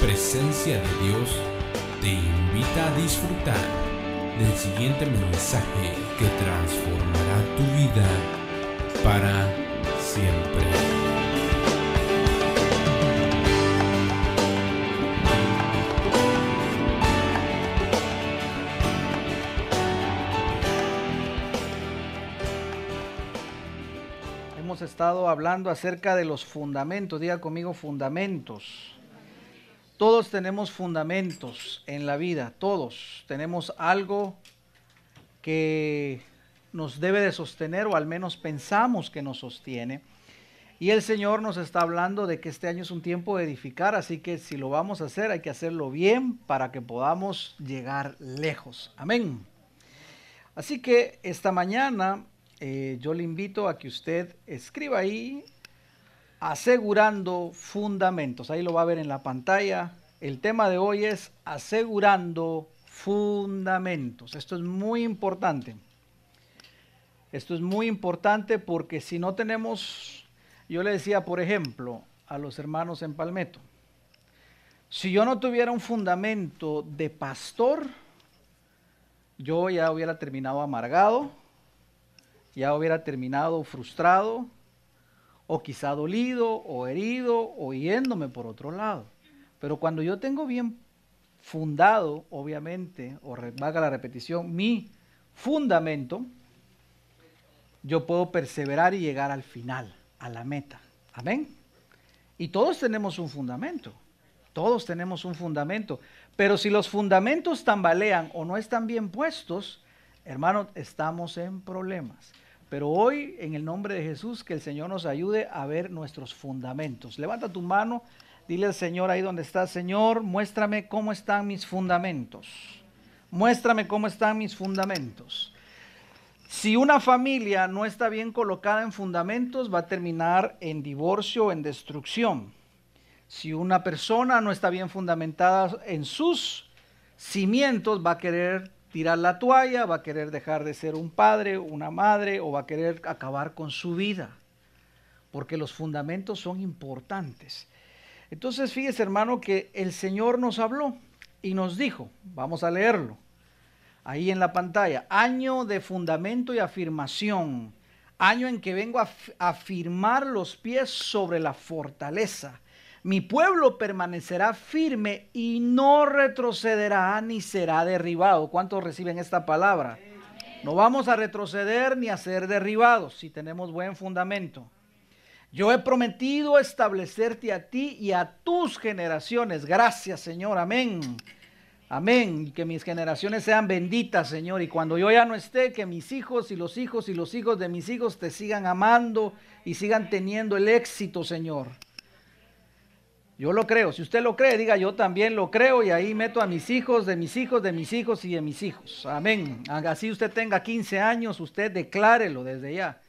Presencia de Dios, te invita a disfrutar del siguiente mensaje que transformará tu vida para siempre. estado hablando acerca de los fundamentos. Diga conmigo fundamentos. Todos tenemos fundamentos en la vida, todos tenemos algo que nos debe de sostener o al menos pensamos que nos sostiene. Y el Señor nos está hablando de que este año es un tiempo de edificar, así que si lo vamos a hacer hay que hacerlo bien para que podamos llegar lejos. Amén. Así que esta mañana eh, yo le invito a que usted escriba ahí asegurando fundamentos. Ahí lo va a ver en la pantalla. El tema de hoy es asegurando fundamentos. Esto es muy importante. Esto es muy importante porque si no tenemos, yo le decía, por ejemplo, a los hermanos en Palmetto, si yo no tuviera un fundamento de pastor, yo ya hubiera terminado amargado, ya hubiera terminado frustrado o quizá dolido o herido o yéndome por otro lado. Pero cuando yo tengo bien fundado, obviamente, o valga la repetición, mi fundamento, yo puedo perseverar y llegar al final, a la meta. Amén. Y todos tenemos un fundamento. Todos tenemos un fundamento. Pero si los fundamentos tambalean o no están bien puestos, hermanos, estamos en problemas. Pero hoy, en el nombre de Jesús, que el Señor nos ayude a ver nuestros fundamentos. Levanta tu mano, dile al Señor ahí donde está, Señor, muéstrame cómo están mis fundamentos. Muéstrame cómo están mis fundamentos. Si una familia no está bien colocada en fundamentos, va a terminar en divorcio o en destrucción. Si una persona no está bien fundamentada en sus cimientos, va a querer tirar la toalla, va a querer dejar de ser un padre, una madre o va a querer acabar con su vida, porque los fundamentos son importantes. Entonces fíjese hermano que el Señor nos habló y nos dijo, vamos a leerlo, ahí en la pantalla, año de fundamento y afirmación, año en que vengo a afirmar los pies sobre la fortaleza mi pueblo permanecerá firme y no retrocederá ni será derribado. ¿Cuántos reciben esta palabra? No vamos a retroceder ni a ser derribados si tenemos buen fundamento. Yo he prometido establecerte a ti y a tus generaciones. Gracias, Señor. Amén. Amén. Que mis generaciones sean benditas, Señor. Y cuando yo ya no esté, que mis hijos y los hijos y los hijos de mis hijos te sigan amando y sigan teniendo el éxito, Señor. Yo lo creo. Si usted lo cree, diga yo también lo creo y ahí meto a mis hijos, de mis hijos, de mis hijos y de mis hijos. Amén. Así usted tenga 15 años, usted declárelo desde ya.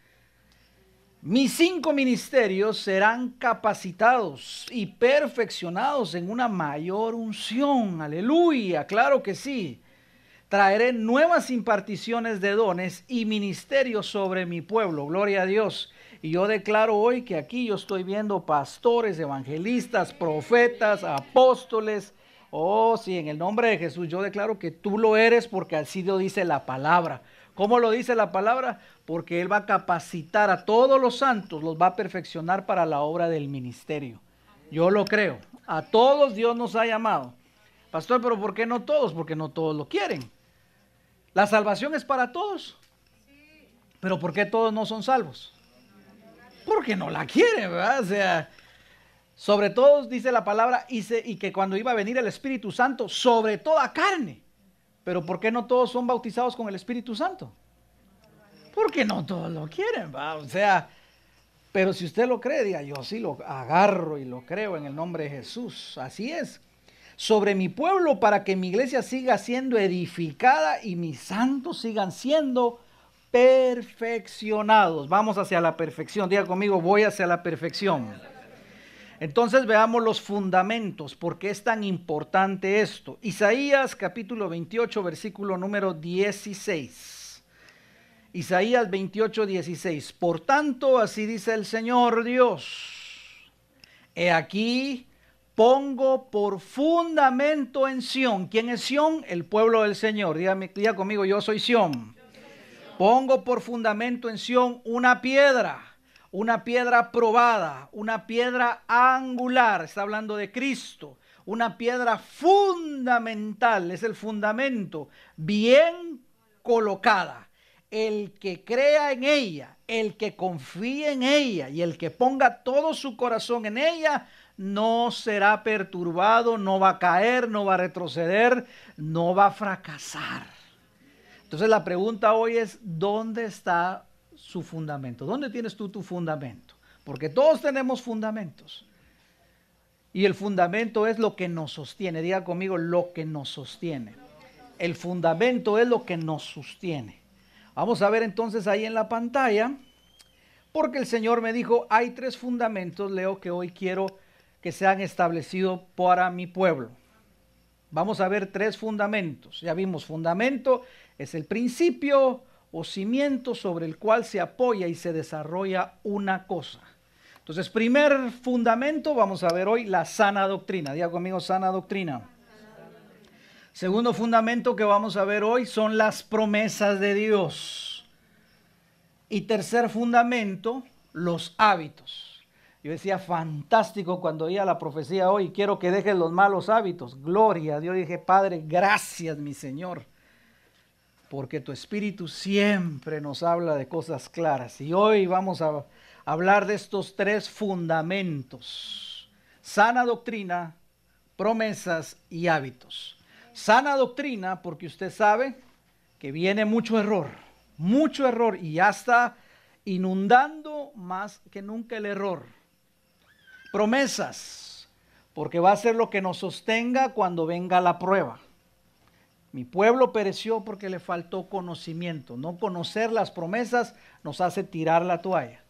Mis cinco ministerios serán capacitados y perfeccionados en una mayor unción. Aleluya, claro que sí. Traeré nuevas imparticiones de dones y ministerios sobre mi pueblo. Gloria a Dios. Y yo declaro hoy que aquí yo estoy viendo pastores, evangelistas, profetas, apóstoles. Oh, sí, en el nombre de Jesús yo declaro que tú lo eres porque así lo dice la palabra. ¿Cómo lo dice la palabra? Porque Él va a capacitar a todos los santos, los va a perfeccionar para la obra del ministerio. Yo lo creo. A todos Dios nos ha llamado. Pastor, pero ¿por qué no todos? Porque no todos lo quieren. La salvación es para todos. Pero ¿por qué todos no son salvos? Porque no la quiere, ¿verdad? O sea, sobre todo dice la palabra y, y que cuando iba a venir el Espíritu Santo, sobre toda carne. Pero ¿por qué no todos son bautizados con el Espíritu Santo? Porque no todos lo quieren, ¿verdad? O sea, pero si usted lo cree, diga, yo sí lo agarro y lo creo en el nombre de Jesús. Así es. Sobre mi pueblo para que mi iglesia siga siendo edificada y mis santos sigan siendo perfeccionados. Vamos hacia la perfección. Diga conmigo, voy hacia la perfección. Entonces veamos los fundamentos, por qué es tan importante esto. Isaías capítulo 28, versículo número 16. Isaías 28, 16. Por tanto, así dice el Señor Dios. He aquí, pongo por fundamento en Sión. ¿Quién es Sión? El pueblo del Señor. Diga conmigo, yo soy Sión. Pongo por fundamento en Sión una piedra, una piedra probada, una piedra angular. Está hablando de Cristo. Una piedra fundamental, es el fundamento, bien colocada. El que crea en ella, el que confíe en ella y el que ponga todo su corazón en ella, no será perturbado, no va a caer, no va a retroceder, no va a fracasar. Entonces la pregunta hoy es, ¿dónde está su fundamento? ¿Dónde tienes tú tu fundamento? Porque todos tenemos fundamentos. Y el fundamento es lo que nos sostiene. Diga conmigo, lo que nos sostiene. El fundamento es lo que nos sostiene. Vamos a ver entonces ahí en la pantalla, porque el Señor me dijo, hay tres fundamentos, Leo, que hoy quiero que se han establecido para mi pueblo. Vamos a ver tres fundamentos. Ya vimos, fundamento es el principio o cimiento sobre el cual se apoya y se desarrolla una cosa. Entonces, primer fundamento, vamos a ver hoy la sana doctrina. Diga conmigo, sana doctrina. Segundo fundamento que vamos a ver hoy son las promesas de Dios. Y tercer fundamento, los hábitos. Yo decía, fantástico cuando oía la profecía hoy, quiero que dejes los malos hábitos. Gloria a Dios. Dije, Padre, gracias, mi Señor. Porque tu Espíritu siempre nos habla de cosas claras. Y hoy vamos a hablar de estos tres fundamentos. Sana doctrina, promesas y hábitos. Sana doctrina porque usted sabe que viene mucho error, mucho error y ya está inundando más que nunca el error promesas, porque va a ser lo que nos sostenga cuando venga la prueba. Mi pueblo pereció porque le faltó conocimiento. No conocer las promesas nos hace tirar la toalla.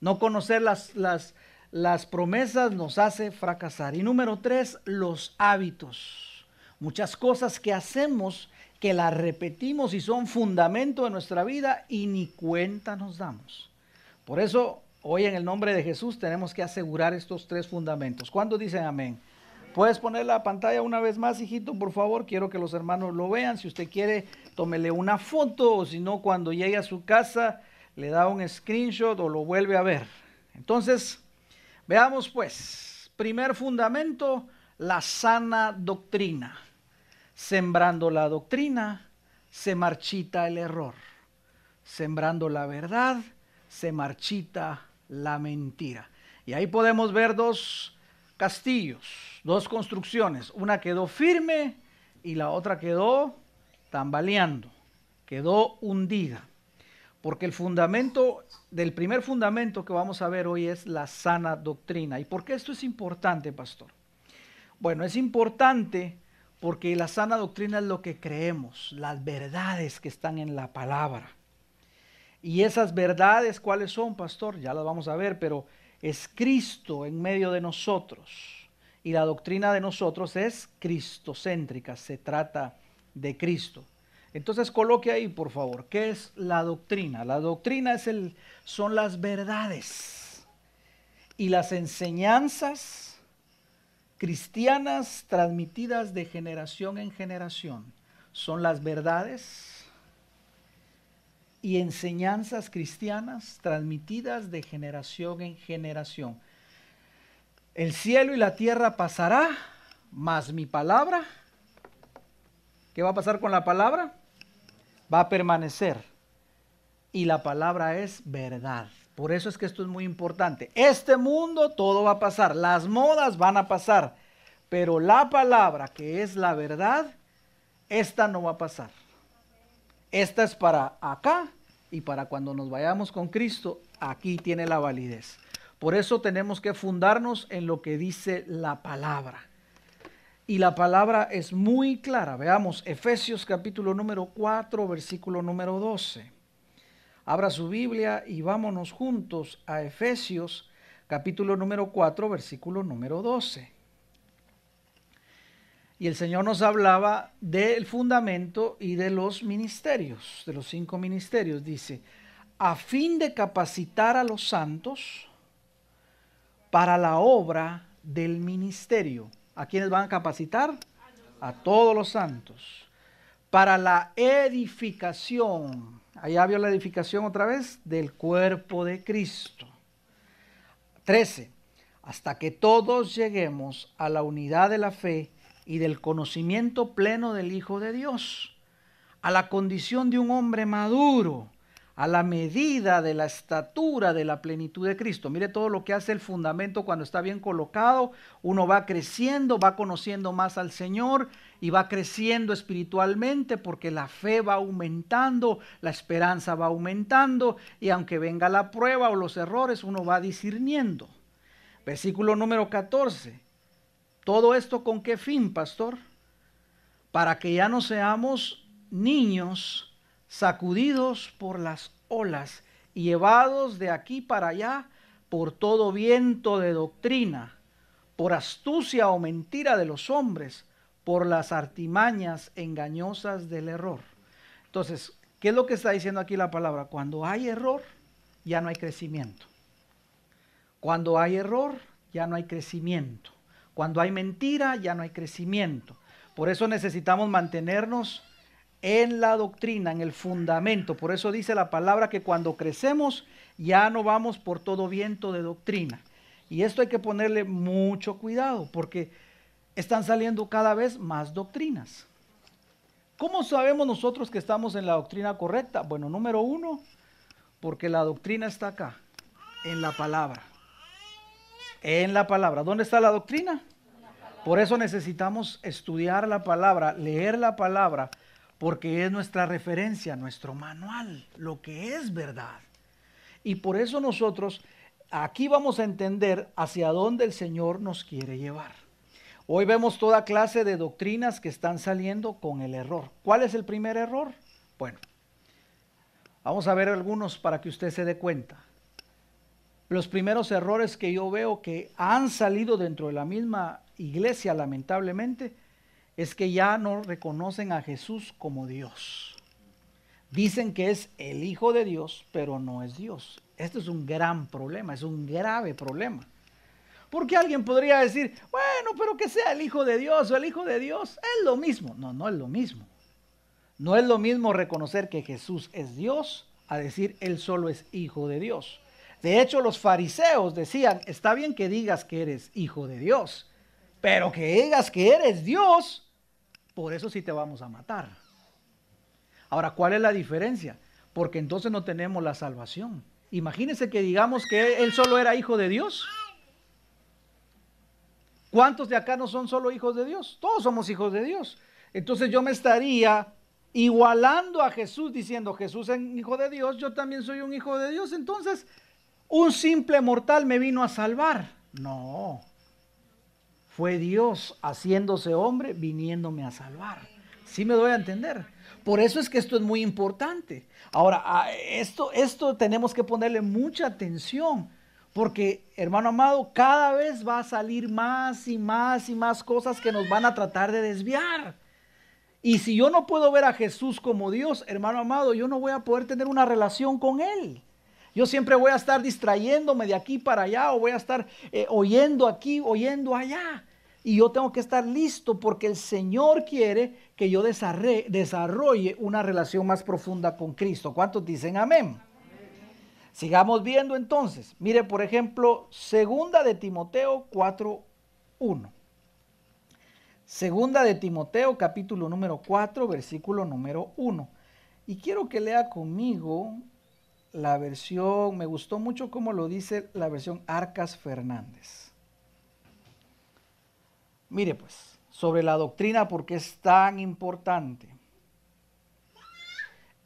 No conocer las, las, las promesas nos hace fracasar. Y número tres, los hábitos. Muchas cosas que hacemos que las repetimos y son fundamento de nuestra vida y ni cuenta nos damos. Por eso Hoy en el nombre de Jesús tenemos que asegurar estos tres fundamentos. ¿Cuándo dicen amén? Puedes poner la pantalla una vez más, hijito, por favor. Quiero que los hermanos lo vean. Si usted quiere, tómele una foto o si no, cuando llegue a su casa, le da un screenshot o lo vuelve a ver. Entonces, veamos pues. Primer fundamento, la sana doctrina. Sembrando la doctrina, se marchita el error. Sembrando la verdad, se marchita la mentira. Y ahí podemos ver dos castillos, dos construcciones. Una quedó firme y la otra quedó tambaleando, quedó hundida. Porque el fundamento, del primer fundamento que vamos a ver hoy es la sana doctrina. ¿Y por qué esto es importante, pastor? Bueno, es importante porque la sana doctrina es lo que creemos, las verdades que están en la palabra. Y esas verdades, ¿cuáles son, pastor? Ya las vamos a ver, pero es Cristo en medio de nosotros. Y la doctrina de nosotros es cristocéntrica, se trata de Cristo. Entonces coloque ahí, por favor, ¿qué es la doctrina? La doctrina es el, son las verdades y las enseñanzas cristianas transmitidas de generación en generación. Son las verdades y enseñanzas cristianas transmitidas de generación en generación. El cielo y la tierra pasará, mas mi palabra, ¿qué va a pasar con la palabra? Va a permanecer. Y la palabra es verdad. Por eso es que esto es muy importante. Este mundo todo va a pasar, las modas van a pasar, pero la palabra que es la verdad, esta no va a pasar. Esta es para acá y para cuando nos vayamos con Cristo, aquí tiene la validez. Por eso tenemos que fundarnos en lo que dice la palabra. Y la palabra es muy clara. Veamos Efesios capítulo número 4, versículo número 12. Abra su Biblia y vámonos juntos a Efesios capítulo número 4, versículo número 12. Y el Señor nos hablaba del fundamento y de los ministerios, de los cinco ministerios. Dice, a fin de capacitar a los santos para la obra del ministerio. ¿A quiénes van a capacitar? A todos los santos. Para la edificación. Allá vio la edificación otra vez del cuerpo de Cristo. 13. Hasta que todos lleguemos a la unidad de la fe y del conocimiento pleno del Hijo de Dios, a la condición de un hombre maduro a la medida de la estatura de la plenitud de Cristo. Mire todo lo que hace el fundamento cuando está bien colocado. Uno va creciendo, va conociendo más al Señor y va creciendo espiritualmente porque la fe va aumentando, la esperanza va aumentando y aunque venga la prueba o los errores, uno va discerniendo. Versículo número 14. ¿Todo esto con qué fin, pastor? Para que ya no seamos niños sacudidos por las olas y llevados de aquí para allá por todo viento de doctrina, por astucia o mentira de los hombres, por las artimañas engañosas del error. Entonces, ¿qué es lo que está diciendo aquí la palabra? Cuando hay error, ya no hay crecimiento. Cuando hay error, ya no hay crecimiento. Cuando hay mentira, ya no hay crecimiento. Por eso necesitamos mantenernos en la doctrina, en el fundamento. Por eso dice la palabra que cuando crecemos ya no vamos por todo viento de doctrina. Y esto hay que ponerle mucho cuidado porque están saliendo cada vez más doctrinas. ¿Cómo sabemos nosotros que estamos en la doctrina correcta? Bueno, número uno, porque la doctrina está acá, en la palabra. En la palabra. ¿Dónde está la doctrina? Por eso necesitamos estudiar la palabra, leer la palabra porque es nuestra referencia, nuestro manual, lo que es verdad. Y por eso nosotros aquí vamos a entender hacia dónde el Señor nos quiere llevar. Hoy vemos toda clase de doctrinas que están saliendo con el error. ¿Cuál es el primer error? Bueno, vamos a ver algunos para que usted se dé cuenta. Los primeros errores que yo veo que han salido dentro de la misma iglesia, lamentablemente, es que ya no reconocen a Jesús como Dios. Dicen que es el Hijo de Dios, pero no es Dios. Esto es un gran problema, es un grave problema. Porque alguien podría decir, bueno, pero que sea el Hijo de Dios o el Hijo de Dios, es lo mismo. No, no es lo mismo. No es lo mismo reconocer que Jesús es Dios a decir Él solo es Hijo de Dios. De hecho, los fariseos decían, está bien que digas que eres Hijo de Dios, pero que digas que eres Dios, por eso sí te vamos a matar. Ahora, ¿cuál es la diferencia? Porque entonces no tenemos la salvación. Imagínense que digamos que él solo era hijo de Dios. ¿Cuántos de acá no son solo hijos de Dios? Todos somos hijos de Dios. Entonces yo me estaría igualando a Jesús diciendo, Jesús es hijo de Dios, yo también soy un hijo de Dios. Entonces, un simple mortal me vino a salvar. No, fue Dios haciéndose hombre, viniéndome a salvar. ¿Sí me doy a entender? Por eso es que esto es muy importante. Ahora, esto, esto tenemos que ponerle mucha atención, porque, hermano amado, cada vez va a salir más y más y más cosas que nos van a tratar de desviar. Y si yo no puedo ver a Jesús como Dios, hermano amado, yo no voy a poder tener una relación con Él. Yo siempre voy a estar distrayéndome de aquí para allá o voy a estar eh, oyendo aquí, oyendo allá. Y yo tengo que estar listo porque el Señor quiere que yo desarrolle una relación más profunda con Cristo. ¿Cuántos dicen amén? Sigamos viendo entonces. Mire, por ejemplo, segunda de Timoteo 4.1. Segunda de Timoteo, capítulo número 4, versículo número 1. Y quiero que lea conmigo la versión, me gustó mucho como lo dice la versión Arcas Fernández. Mire pues, sobre la doctrina, porque es tan importante.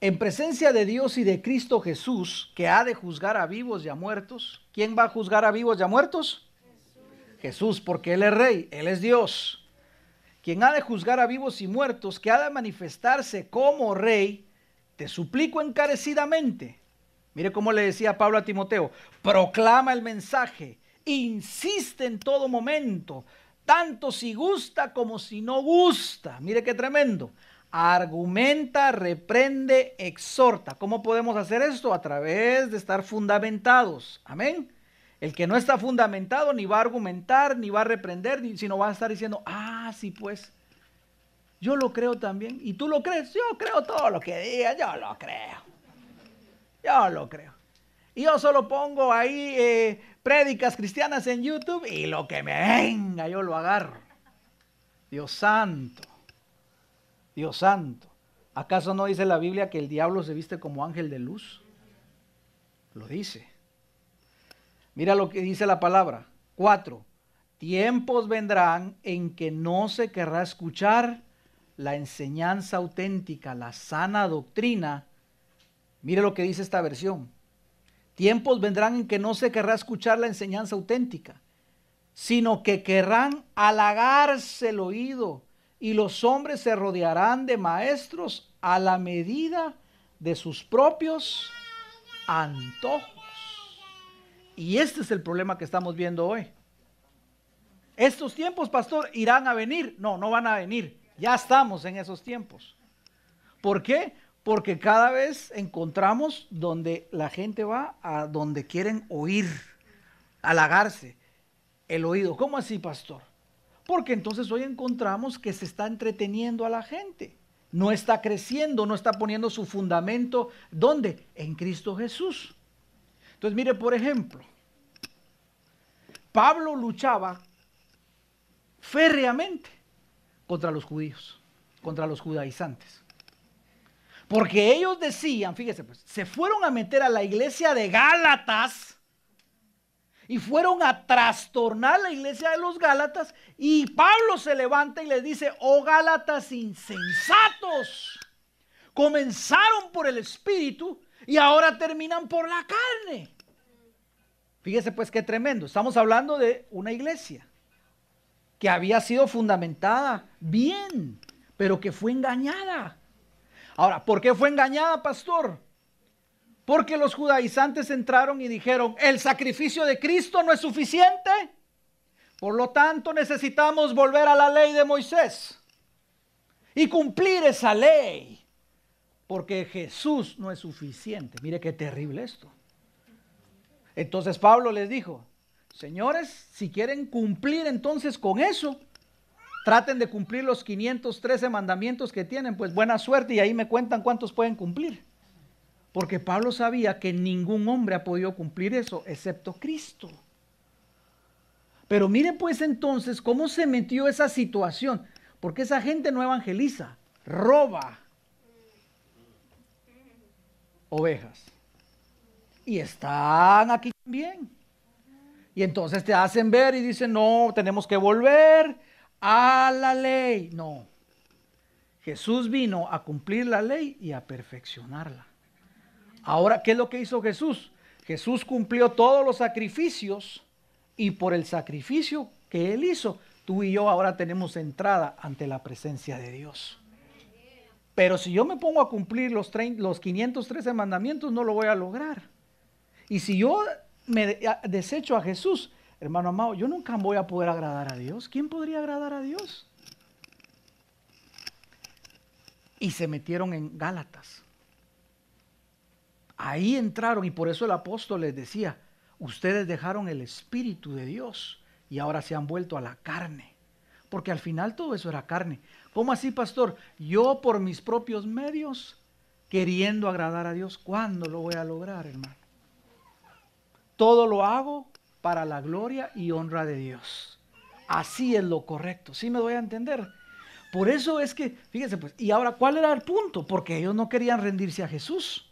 En presencia de Dios y de Cristo Jesús, que ha de juzgar a vivos y a muertos, ¿quién va a juzgar a vivos y a muertos? Jesús, Jesús porque Él es rey, Él es Dios. Quien ha de juzgar a vivos y muertos, que ha de manifestarse como rey, te suplico encarecidamente Mire cómo le decía Pablo a Timoteo, proclama el mensaje, insiste en todo momento, tanto si gusta como si no gusta. Mire qué tremendo. Argumenta, reprende, exhorta. ¿Cómo podemos hacer esto? A través de estar fundamentados. Amén. El que no está fundamentado ni va a argumentar, ni va a reprender, sino va a estar diciendo, ah, sí, pues, yo lo creo también. ¿Y tú lo crees? Yo creo todo lo que diga, yo lo creo. Yo lo creo. Yo solo pongo ahí eh, prédicas cristianas en YouTube y lo que me venga, yo lo agarro. Dios santo. Dios santo. ¿Acaso no dice la Biblia que el diablo se viste como ángel de luz? Lo dice. Mira lo que dice la palabra. Cuatro. Tiempos vendrán en que no se querrá escuchar la enseñanza auténtica, la sana doctrina. Mire lo que dice esta versión. Tiempos vendrán en que no se querrá escuchar la enseñanza auténtica, sino que querrán halagarse el oído y los hombres se rodearán de maestros a la medida de sus propios antojos. Y este es el problema que estamos viendo hoy. Estos tiempos, pastor, irán a venir. No, no van a venir. Ya estamos en esos tiempos. ¿Por qué? Porque cada vez encontramos donde la gente va a donde quieren oír, halagarse el oído. ¿Cómo así, pastor? Porque entonces hoy encontramos que se está entreteniendo a la gente. No está creciendo, no está poniendo su fundamento. ¿Dónde? En Cristo Jesús. Entonces, mire, por ejemplo, Pablo luchaba férreamente contra los judíos, contra los judaizantes. Porque ellos decían, fíjese pues, se fueron a meter a la iglesia de Gálatas y fueron a trastornar la iglesia de los Gálatas y Pablo se levanta y les dice, oh Gálatas insensatos, comenzaron por el espíritu y ahora terminan por la carne. Fíjese pues qué tremendo, estamos hablando de una iglesia que había sido fundamentada bien, pero que fue engañada. Ahora, ¿por qué fue engañada, pastor? Porque los judaizantes entraron y dijeron, el sacrificio de Cristo no es suficiente, por lo tanto necesitamos volver a la ley de Moisés y cumplir esa ley, porque Jesús no es suficiente. Mire qué terrible esto. Entonces Pablo les dijo, Señores, si quieren cumplir entonces con eso, traten de cumplir los 513 mandamientos que tienen, pues buena suerte y ahí me cuentan cuántos pueden cumplir. Porque Pablo sabía que ningún hombre ha podido cumplir eso excepto Cristo. Pero miren pues entonces cómo se metió esa situación. Porque esa gente no evangeliza, roba ovejas. Y están aquí también. Y entonces te hacen ver y dicen, no, tenemos que volver a la ley. No. Jesús vino a cumplir la ley y a perfeccionarla. Ahora, ¿qué es lo que hizo Jesús? Jesús cumplió todos los sacrificios y por el sacrificio que él hizo, tú y yo ahora tenemos entrada ante la presencia de Dios. Pero si yo me pongo a cumplir los, los 513 mandamientos, no lo voy a lograr. Y si yo me desecho a Jesús, hermano amado, yo nunca voy a poder agradar a Dios. ¿Quién podría agradar a Dios? Y se metieron en Gálatas. Ahí entraron y por eso el apóstol les decía, ustedes dejaron el Espíritu de Dios y ahora se han vuelto a la carne. Porque al final todo eso era carne. ¿Cómo así, pastor? Yo por mis propios medios, queriendo agradar a Dios, ¿cuándo lo voy a lograr, hermano? Todo lo hago para la gloria y honra de Dios. Así es lo correcto. ¿Sí me doy a entender? Por eso es que, fíjense pues, y ahora, ¿cuál era el punto? Porque ellos no querían rendirse a Jesús.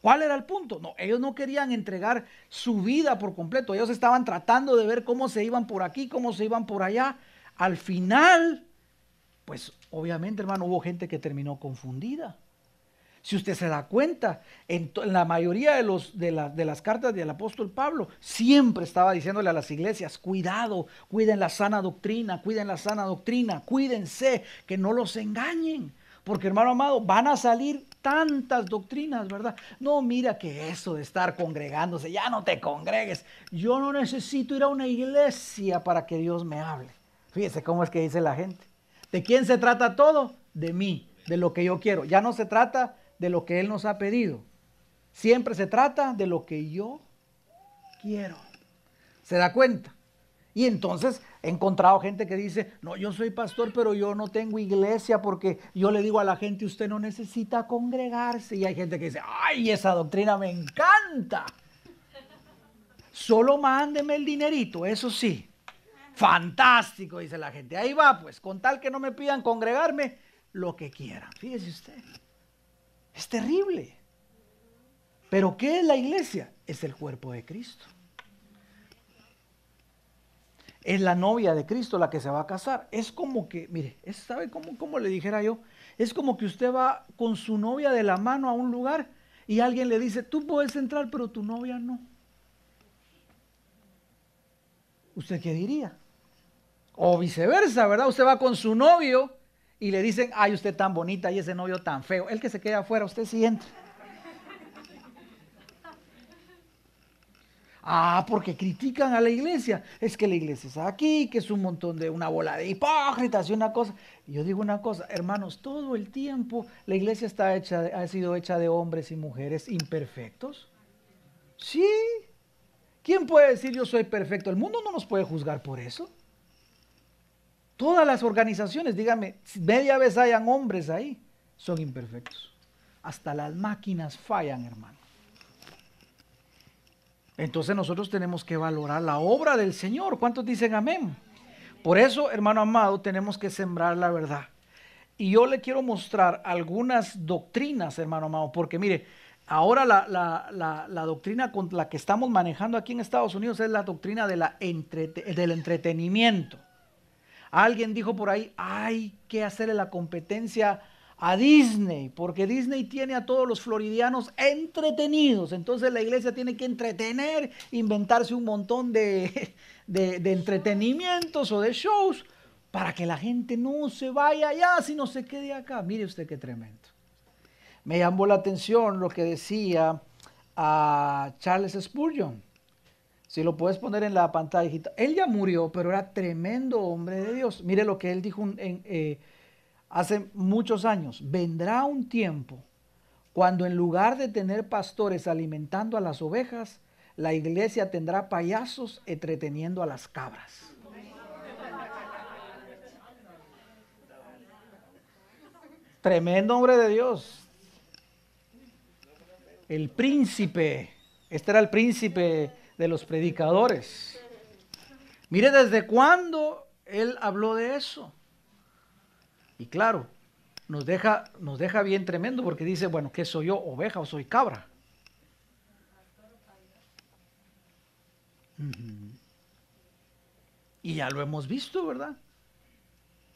¿Cuál era el punto? No, ellos no querían entregar su vida por completo. Ellos estaban tratando de ver cómo se iban por aquí, cómo se iban por allá. Al final, pues obviamente, hermano, hubo gente que terminó confundida. Si usted se da cuenta, en, la mayoría de, los, de, de, las cartas del apóstol Pablo, siempre estaba diciéndole a las iglesias, cuidado, cuiden la sana doctrina, cuiden la sana doctrina, cuídense, que no los engañen. Porque hermano amado, van a salir tantas doctrinas, ¿verdad? No, mira que eso de estar congregándose, ya no te congregues. Yo no necesito ir a una iglesia para que Dios me hable. Fíjese cómo es que dice la gente. ¿De quién se trata todo? De mí, de lo que yo quiero. Ya no se trata de lo que Él nos ha pedido. Siempre se trata de lo que yo quiero. ¿Se da cuenta? Y entonces he encontrado gente que dice, no, yo soy pastor, pero yo no tengo iglesia porque yo le digo a la gente, usted no necesita congregarse. Y hay gente que dice, ay, esa doctrina me encanta. Solo mándeme el dinerito, eso sí. Fantástico, dice la gente. Ahí va, pues, con tal que no me pidan congregarme, lo que quieran. Fíjese usted. Es terrible. Pero ¿qué es la iglesia? Es el cuerpo de Cristo. Es la novia de Cristo la que se va a casar. Es como que, mire, ¿sabe cómo, cómo le dijera yo? Es como que usted va con su novia de la mano a un lugar y alguien le dice, tú puedes entrar, pero tu novia no. ¿Usted qué diría? O viceversa, ¿verdad? Usted va con su novio y le dicen, ay, usted tan bonita y ese novio tan feo. El que se queda afuera, usted sí entra. Ah, porque critican a la iglesia. Es que la iglesia está aquí, que es un montón de una bola de hipócritas y una cosa. Y yo digo una cosa, hermanos, todo el tiempo la iglesia está hecha, ha sido hecha de hombres y mujeres imperfectos. Sí. ¿Quién puede decir yo soy perfecto? El mundo no nos puede juzgar por eso. Todas las organizaciones, dígame, media vez hayan hombres ahí, son imperfectos. Hasta las máquinas fallan, hermano. Entonces nosotros tenemos que valorar la obra del Señor. ¿Cuántos dicen amén? Por eso, hermano amado, tenemos que sembrar la verdad. Y yo le quiero mostrar algunas doctrinas, hermano amado, porque mire, ahora la, doctrina con la que estamos manejando aquí en Estados Unidos es la doctrina del entretenimiento. Alguien dijo por ahí, hay que hacerle la competencia a Disney, porque Disney tiene a todos los floridianos entretenidos. Entonces la iglesia tiene que entretener, inventarse un montón de, de, entretenimientos o de shows para que la gente no se vaya allá, sino se quede acá. Mire usted qué tremendo. Me llamó la atención lo que decía a Charles Spurgeon. Si lo puedes poner en la pantalla. Él ya murió, pero era tremendo hombre de Dios. Mire lo que él dijo eh, hace muchos años, vendrá un tiempo cuando en lugar de tener pastores alimentando a las ovejas, la iglesia tendrá payasos entreteniendo a las cabras. Tremendo hombre de Dios. El príncipe. Este era el príncipe de los predicadores. Mire desde cuándo él habló de eso. Y claro, nos deja, nos deja bien tremendo porque dice, bueno, ¿qué soy yo, oveja o soy cabra? Y ya lo hemos visto, ¿verdad?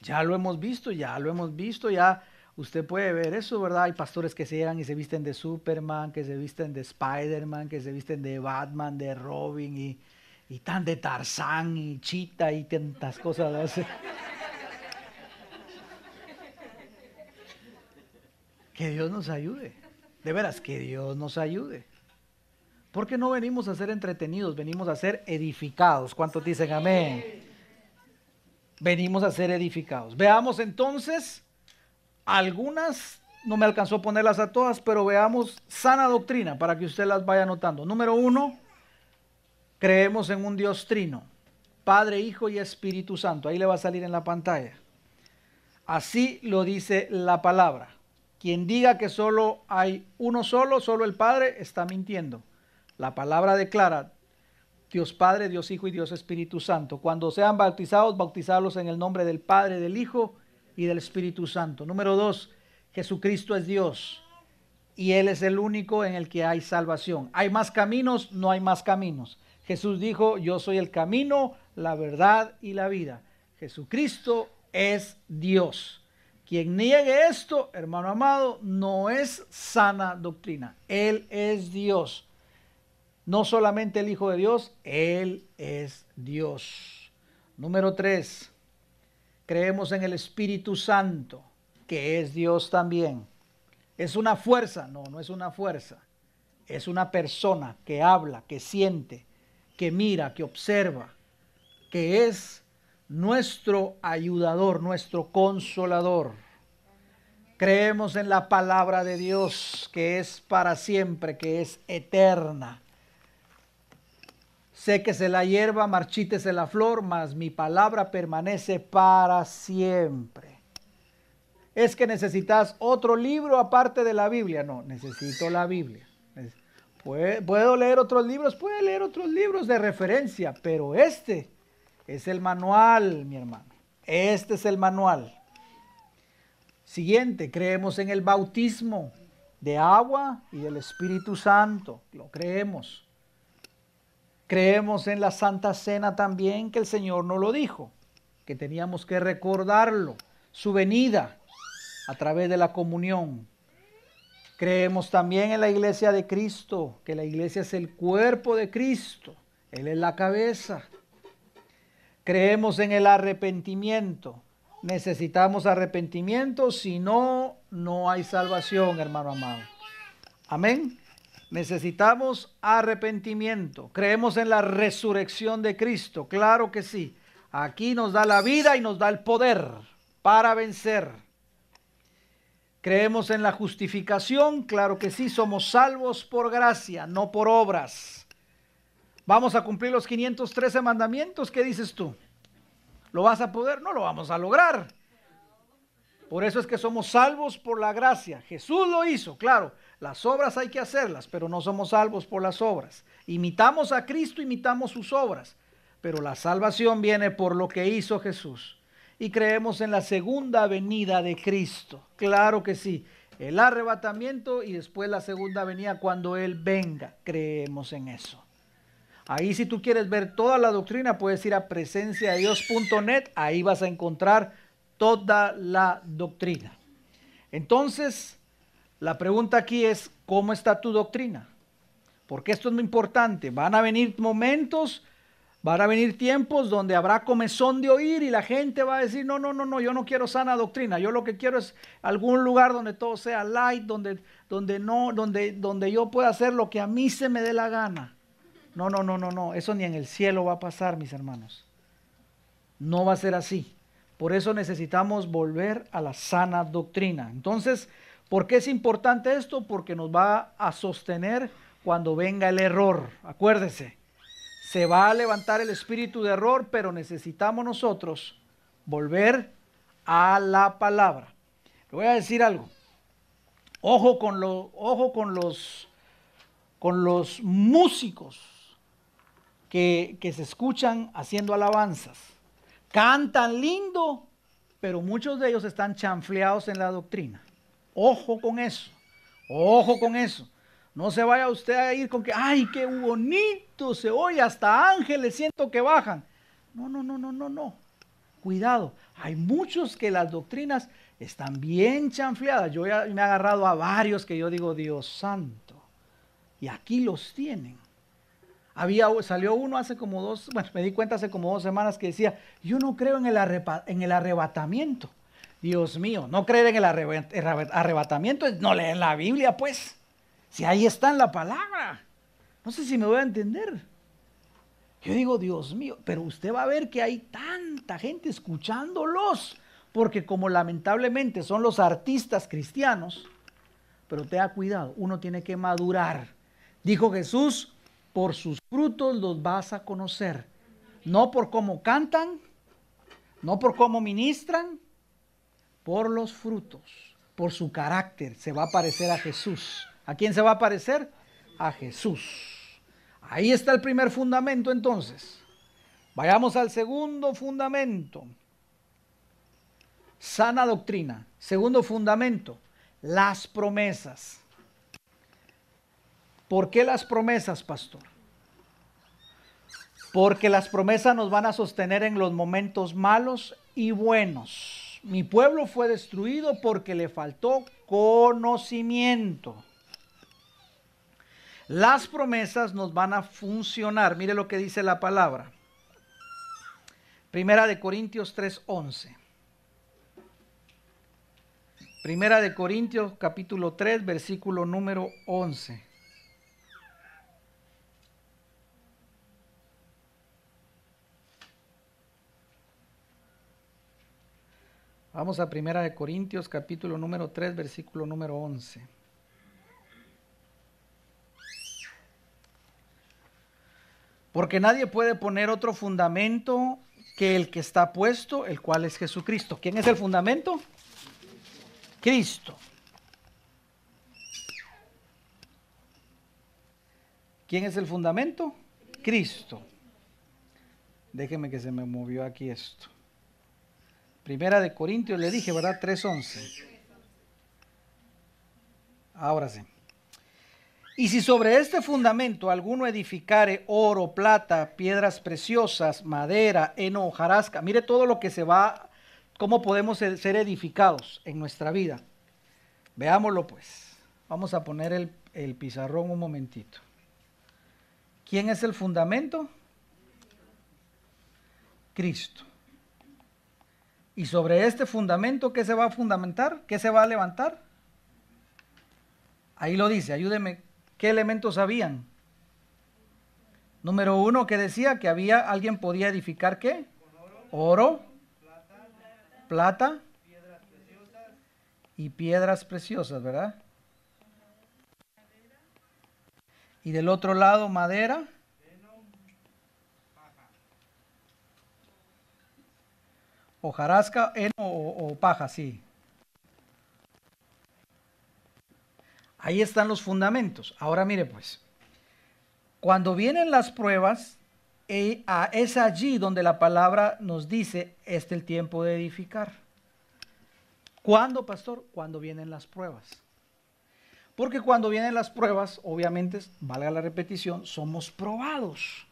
Ya lo hemos visto, ya lo hemos visto, ya usted puede ver eso, ¿verdad? Hay pastores que se llegan y se visten de Superman, que se visten de Spider-Man, que se visten de Batman, de Robin y, y tan de Tarzán y Chita y tantas cosas. Que Dios nos ayude. De veras, que Dios nos ayude. Porque no venimos a ser entretenidos, venimos a ser edificados. ¿Cuántos dicen amén? Venimos a ser edificados. Veamos entonces algunas, no me alcanzó a ponerlas a todas, pero veamos sana doctrina para que usted las vaya anotando. Número uno, creemos en un Dios trino, Padre, Hijo y Espíritu Santo. Ahí le va a salir en la pantalla. Así lo dice la palabra. Quien diga que solo hay uno solo, solo el Padre, está mintiendo. La palabra declara Dios Padre, Dios Hijo y Dios Espíritu Santo. Cuando sean bautizados, bautizarlos en el nombre del Padre, del Hijo y del Espíritu Santo. Número dos, Jesucristo es Dios y Él es el único en el que hay salvación. ¿Hay más caminos? No hay más caminos. Jesús dijo, yo soy el camino, la verdad y la vida. Jesucristo es Dios. Quien niegue esto, hermano amado, no es sana doctrina. Él es Dios. No solamente el Hijo de Dios, Él es Dios. Número tres, creemos en el Espíritu Santo, que es Dios también. ¿Es una fuerza? No, no es una fuerza. Es una persona que habla, que siente, que mira, que observa, que es nuestro ayudador, nuestro consolador. Creemos en la palabra de Dios que es para siempre, que es eterna. Séquese la hierba, marchítese la flor, mas mi palabra permanece para siempre. Es que necesitas otro libro aparte de la Biblia. No, necesito la Biblia. Puedo leer otros libros, puede leer otros libros de referencia, pero este es el manual, mi hermano. Este es el manual. Siguiente, creemos en el bautismo de agua y del Espíritu Santo. Lo creemos. Creemos en la Santa Cena también, que el Señor nos lo dijo, que teníamos que recordarlo, su venida a través de la comunión. Creemos también en la iglesia de Cristo, que la iglesia es el cuerpo de Cristo, Él es la cabeza. Creemos en el arrepentimiento. Necesitamos arrepentimiento, si no, no hay salvación, hermano amado. Amén. Necesitamos arrepentimiento. Creemos en la resurrección de Cristo, claro que sí. Aquí nos da la vida y nos da el poder para vencer. Creemos en la justificación, claro que sí, somos salvos por gracia, no por obras. Vamos a cumplir los 513 mandamientos, ¿qué dices tú? ¿Lo vas a poder? No lo vamos a lograr. Por eso es que somos salvos por la gracia. Jesús lo hizo, claro. Las obras hay que hacerlas, pero no somos salvos por las obras. Imitamos a Cristo, imitamos sus obras, pero la salvación viene por lo que hizo Jesús y creemos en la segunda venida de Cristo. Claro que sí. El arrebatamiento y después la segunda venida cuando Él venga. Creemos en eso. Ahí si tú quieres ver toda la doctrina, puedes ir a presenciadios.net. Ahí vas a encontrar toda la doctrina. Entonces, la pregunta aquí es, ¿cómo está tu doctrina? Porque esto es muy importante. Van a venir momentos Van a venir tiempos donde habrá comezón de oír y la gente va a decir, no, no, no, no, yo no quiero sana doctrina, yo lo que quiero es algún lugar donde todo sea light, donde, donde, no, donde, donde yo pueda hacer lo que a mí se me dé la gana. No, no, no, no, no, eso ni en el cielo va a pasar, mis hermanos. No va a ser así. Por eso necesitamos volver a la sana doctrina. Entonces, ¿por qué es importante esto? Porque nos va a sostener cuando venga el error. Acuérdese se va a levantar el espíritu de error, pero necesitamos nosotros volver a la palabra. Le voy a decir algo. Ojo con, ojo con, los, con los músicos que, que se escuchan haciendo alabanzas. Cantan lindo, pero muchos de ellos están chanfleados en la doctrina. Ojo con eso. Ojo con eso. No se vaya usted a ir con que, ay, qué bonito se oye, hasta ángeles siento que bajan. No, no, no, no, no, no. Cuidado, hay muchos que las doctrinas están bien chanfleadas. Yo ya me he agarrado a varios que yo digo, Dios santo. Y aquí los tienen. Había, salió uno hace como dos, bueno, me di cuenta hace como dos semanas que decía, yo no creo en en el arrebatamiento. Dios mío, no creer en el arrebatamiento, no leen la Biblia, pues. Si ahí está en la palabra. No sé si me voy a entender. Yo digo, Dios mío, pero usted va a ver que hay tanta gente escuchándolos, porque como lamentablemente son los artistas cristianos, pero tenga cuidado, uno tiene que madurar. Dijo Jesús, por sus frutos los vas a conocer, no por cómo cantan, no por cómo ministran, por los frutos, por su carácter, se va a parecer a Jesús. ¿A quién se va a parecer? A Jesús. Ahí está el primer fundamento entonces. Vayamos al segundo fundamento. Sana doctrina. Segundo fundamento, las promesas. ¿Por qué las promesas, pastor? Porque las promesas nos van a sostener en los momentos malos y buenos. Mi pueblo fue destruido porque le faltó conocimiento. Las promesas nos van a funcionar. Mire lo que dice la palabra. Primera de Corintios 3:11. Primera de Corintios capítulo 3, versículo número 11. Vamos a Primera de Corintios capítulo número 3, versículo número 11. Porque nadie puede poner otro fundamento que el que está puesto, el cual es Jesucristo. ¿Quién es el fundamento? Cristo. ¿Quién es el fundamento? Cristo. Déjeme que se me movió aquí esto. Primera de Corintios le dije, ¿verdad? 3.11. Ahora sí. Y si sobre este fundamento alguno edificare oro, plata, piedras preciosas, madera, heno, jarasca, mire todo lo que se va, cómo podemos ser edificados en nuestra vida. Veámoslo pues. Vamos a poner el, el pizarrón un momentito. ¿Quién es el fundamento? Cristo. Y sobre este fundamento, ¿qué se va a fundamentar? ¿Qué se va a levantar? Ahí lo dice, ayúdeme ¿Qué elementos habían? Número uno, que decía que había, alguien podía edificar qué? Oro, plata y piedras preciosas, ¿verdad? Y del otro lado, madera. Hojarasca, heno o, o paja, sí. Ahí están los fundamentos. Ahora mire pues, cuando vienen las pruebas, eh, es allí donde la palabra nos dice, este el tiempo de edificar. ¿Cuándo, pastor? Cuando vienen las pruebas. Porque cuando vienen las pruebas, obviamente, valga la repetición, somos probados.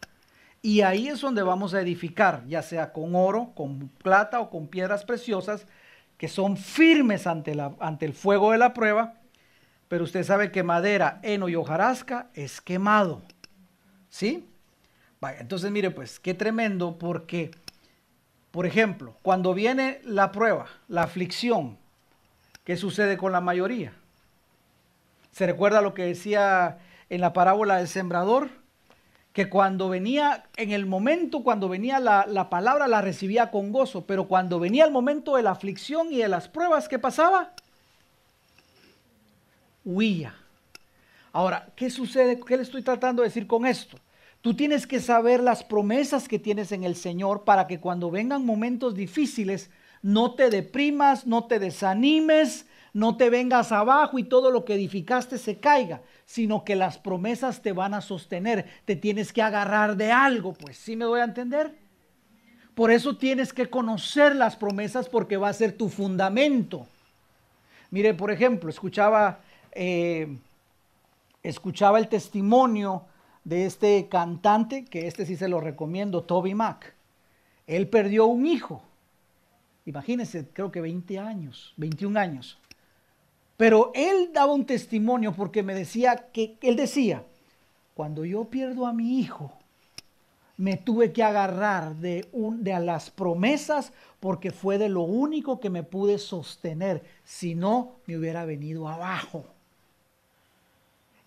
Y ahí es donde vamos a edificar, ya sea con oro, con plata o con piedras preciosas, que son firmes ante, la, ante el fuego de la prueba pero usted sabe que madera, heno y hojarasca es quemado. ¿Sí? Vaya, entonces mire pues, qué tremendo porque, por ejemplo, cuando viene la prueba, la aflicción, ¿qué sucede con la mayoría? ¿Se recuerda lo que decía en la parábola del sembrador? Que cuando venía, en el momento cuando venía la, la palabra la recibía con gozo, pero cuando venía el momento de la aflicción y de las pruebas, ¿qué pasaba? huía. Ahora, ¿qué sucede? ¿Qué le estoy tratando de decir con esto? Tú tienes que saber las promesas que tienes en el Señor para que cuando vengan momentos difíciles no te deprimas, no te desanimes, no te vengas abajo y todo lo que edificaste se caiga, sino que las promesas te van a sostener. Te tienes que agarrar de algo, pues, ¿sí me voy a entender? Por eso tienes que conocer las promesas porque va a ser tu fundamento. Mire, por ejemplo, escuchaba eh, escuchaba el testimonio de este cantante, que este sí se lo recomiendo, Toby Mac. Él perdió un hijo. Imagínense, creo que 20 años, 21 años. Pero él daba un testimonio porque me decía que él decía, cuando yo pierdo a mi hijo, me tuve que agarrar de, un, de las promesas porque fue de lo único que me pude sostener, si no me hubiera venido abajo.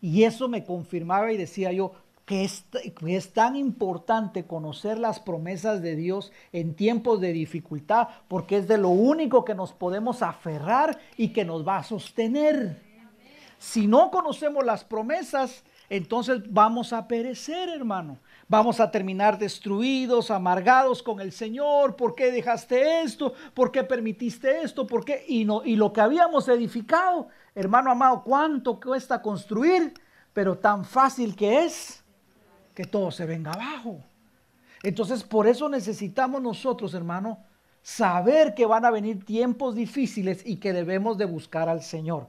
Y eso me confirmaba y decía yo, que es, tan importante conocer las promesas de Dios en tiempos de dificultad, porque es de lo único que nos podemos aferrar y que nos va a sostener. Si no conocemos las promesas, entonces vamos a perecer, hermano. Vamos a terminar destruidos, amargados con el Señor. ¿Por qué dejaste esto? ¿Por qué permitiste esto? ¿Por qué? Y, no, y lo que habíamos edificado Hermano amado, ¿cuánto cuesta construir? Pero tan fácil que es que todo se venga abajo. Entonces, por eso necesitamos nosotros, hermano, saber que van a venir tiempos difíciles y que debemos de buscar al Señor.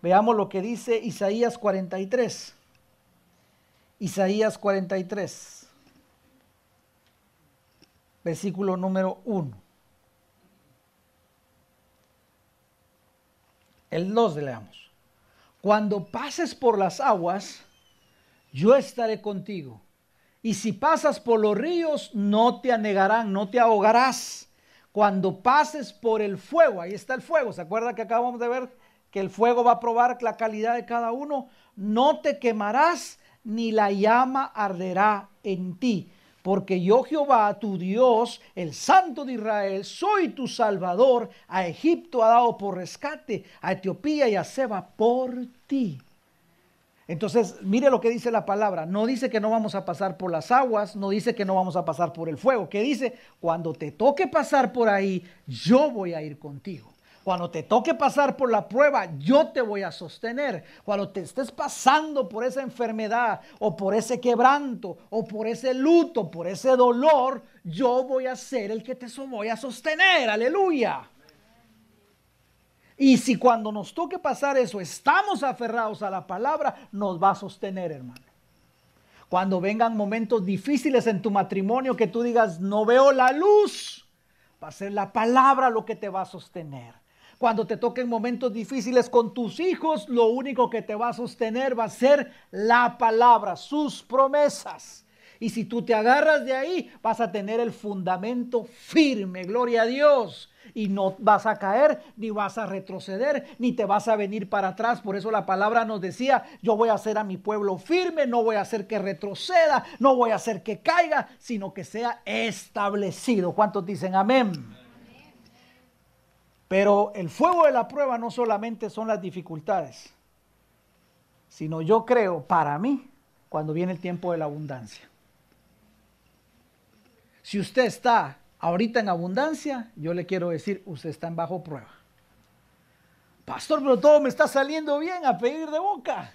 Veamos lo que dice Isaías 43. Isaías 43, versículo número 1. El 2 leamos. Cuando pases por las aguas, yo estaré contigo. Y si pasas por los ríos, no te anegarán, no te ahogarás. Cuando pases por el fuego, ahí está el fuego. ¿Se acuerda que acabamos de ver que el fuego va a probar la calidad de cada uno? No te quemarás, ni la llama arderá en ti porque yo Jehová, tu Dios, el Santo de Israel, soy tu Salvador, a Egipto ha dado por rescate, a Etiopía y a Seba por ti. Entonces, mire lo que dice la palabra. No dice que no vamos a pasar por las aguas, no dice que no vamos a pasar por el fuego. ¿Qué dice? Cuando te toque pasar por ahí, yo voy a ir contigo. Cuando te toque pasar por la prueba, yo te voy a sostener. Cuando te estés pasando por esa enfermedad o por ese quebranto o por ese luto, por ese dolor, yo voy a ser el que te voy a sostener. Aleluya. Y si cuando nos toque pasar eso estamos aferrados a la palabra, nos va a sostener, hermano. Cuando vengan momentos difíciles en tu matrimonio que tú digas, no veo la luz, va a ser la palabra lo que te va a sostener. Cuando te toquen momentos difíciles con tus hijos, lo único que te va a sostener va a ser la palabra, sus promesas. Y si tú te agarras de ahí, vas a tener el fundamento firme, gloria a Dios y no vas a caer, ni vas a retroceder, ni te vas a venir para atrás. Por eso la palabra nos decía, yo voy a hacer a mi pueblo firme, no voy a hacer que retroceda, no voy a hacer que caiga, sino que sea establecido. ¿Cuántos dicen amén? Pero el fuego de la prueba no solamente son las dificultades, sino yo creo, para mí, cuando viene el tiempo de la abundancia. Si usted está ahorita en abundancia, yo le quiero decir, usted está en bajo prueba. Pastor, pero todo me está saliendo bien a pedir de boca.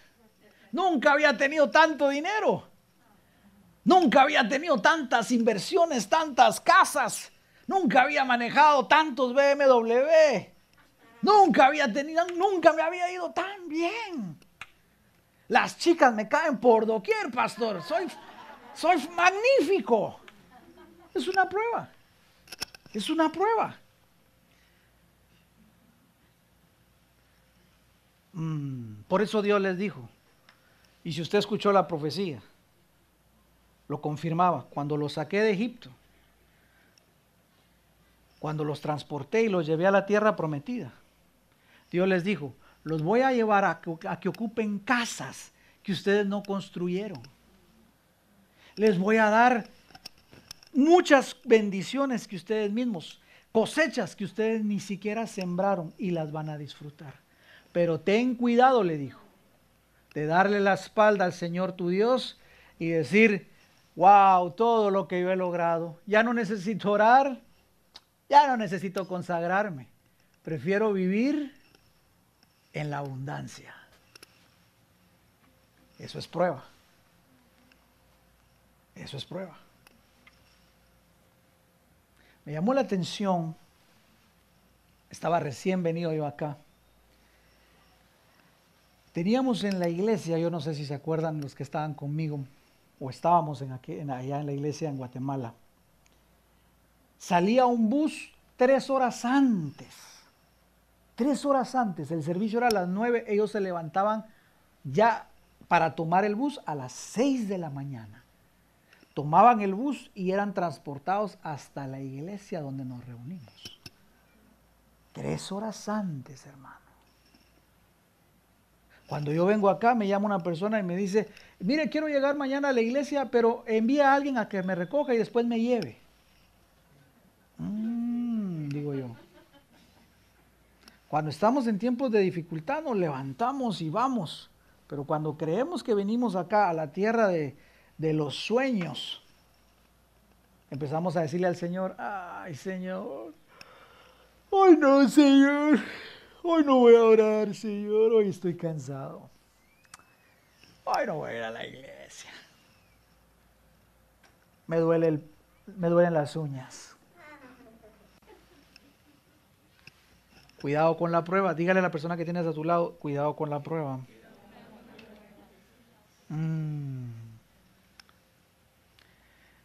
Nunca había tenido tanto dinero. Nunca había tenido tantas inversiones, tantas casas. Nunca había manejado tantos BMW. Nunca había tenido, nunca me había ido tan bien. Las chicas me caen por doquier, pastor. Soy, soy magnífico. Es una prueba. Es una prueba. Mm, por eso Dios les dijo, y si usted escuchó la profecía, lo confirmaba, cuando los saqué de Egipto, cuando los transporté y los llevé a la tierra prometida, Dios les dijo, los voy a llevar a a que ocupen casas que ustedes no construyeron. Les voy a dar muchas bendiciones que ustedes mismos, cosechas que ustedes ni siquiera sembraron y las van a disfrutar. Pero ten cuidado, le dijo, de darle la espalda al Señor tu Dios y decir, wow, todo lo que yo he logrado, ya no necesito orar, ya no necesito consagrarme, prefiero vivir en la abundancia. Eso es prueba. Eso es prueba. Me llamó la atención, estaba recién venido yo acá. Teníamos en la iglesia, yo no sé si se acuerdan los que estaban conmigo, o estábamos en allá en la iglesia en Guatemala. Salía un bus tres horas antes. Tres horas antes, el servicio era a las nueve, ellos se levantaban ya para tomar el bus a las seis de la mañana tomaban el bus y eran transportados hasta la iglesia donde nos reunimos. Tres horas antes, hermano. Cuando yo vengo acá, me llama una persona y me dice, mire, quiero llegar mañana a la iglesia, pero envía a alguien a que me recoja y después me lleve. Mm, digo yo. Cuando estamos en tiempos de dificultad, nos levantamos y vamos. Pero cuando creemos que venimos acá a la tierra de, de los sueños, empezamos a decirle al Señor, ay Señor, hoy no Señor, hoy no voy a orar Señor, hoy estoy cansado, hoy no voy a ir a la iglesia, me, duele el, me duelen las uñas. Cuidado con la prueba. Dígale a la persona que tienes a tu lado, cuidado con la prueba. Mm.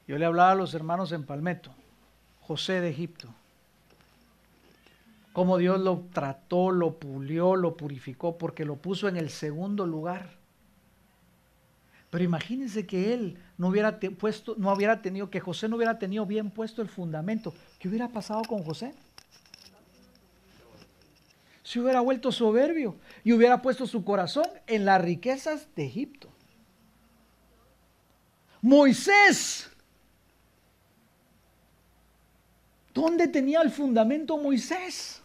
Yo le hablaba a los hermanos en Palmetto, José de Egipto, cómo Dios lo trató, lo pulió, lo purificó, porque lo puso en el segundo lugar. Pero imagínense que él no hubiera puesto, no hubiera tenido, que José no hubiera tenido bien puesto el fundamento. ¿Qué hubiera pasado con José? Se hubiera vuelto soberbio y hubiera puesto su corazón en las riquezas de Egipto. Moisés ¿Dónde tenía el fundamento Moisés?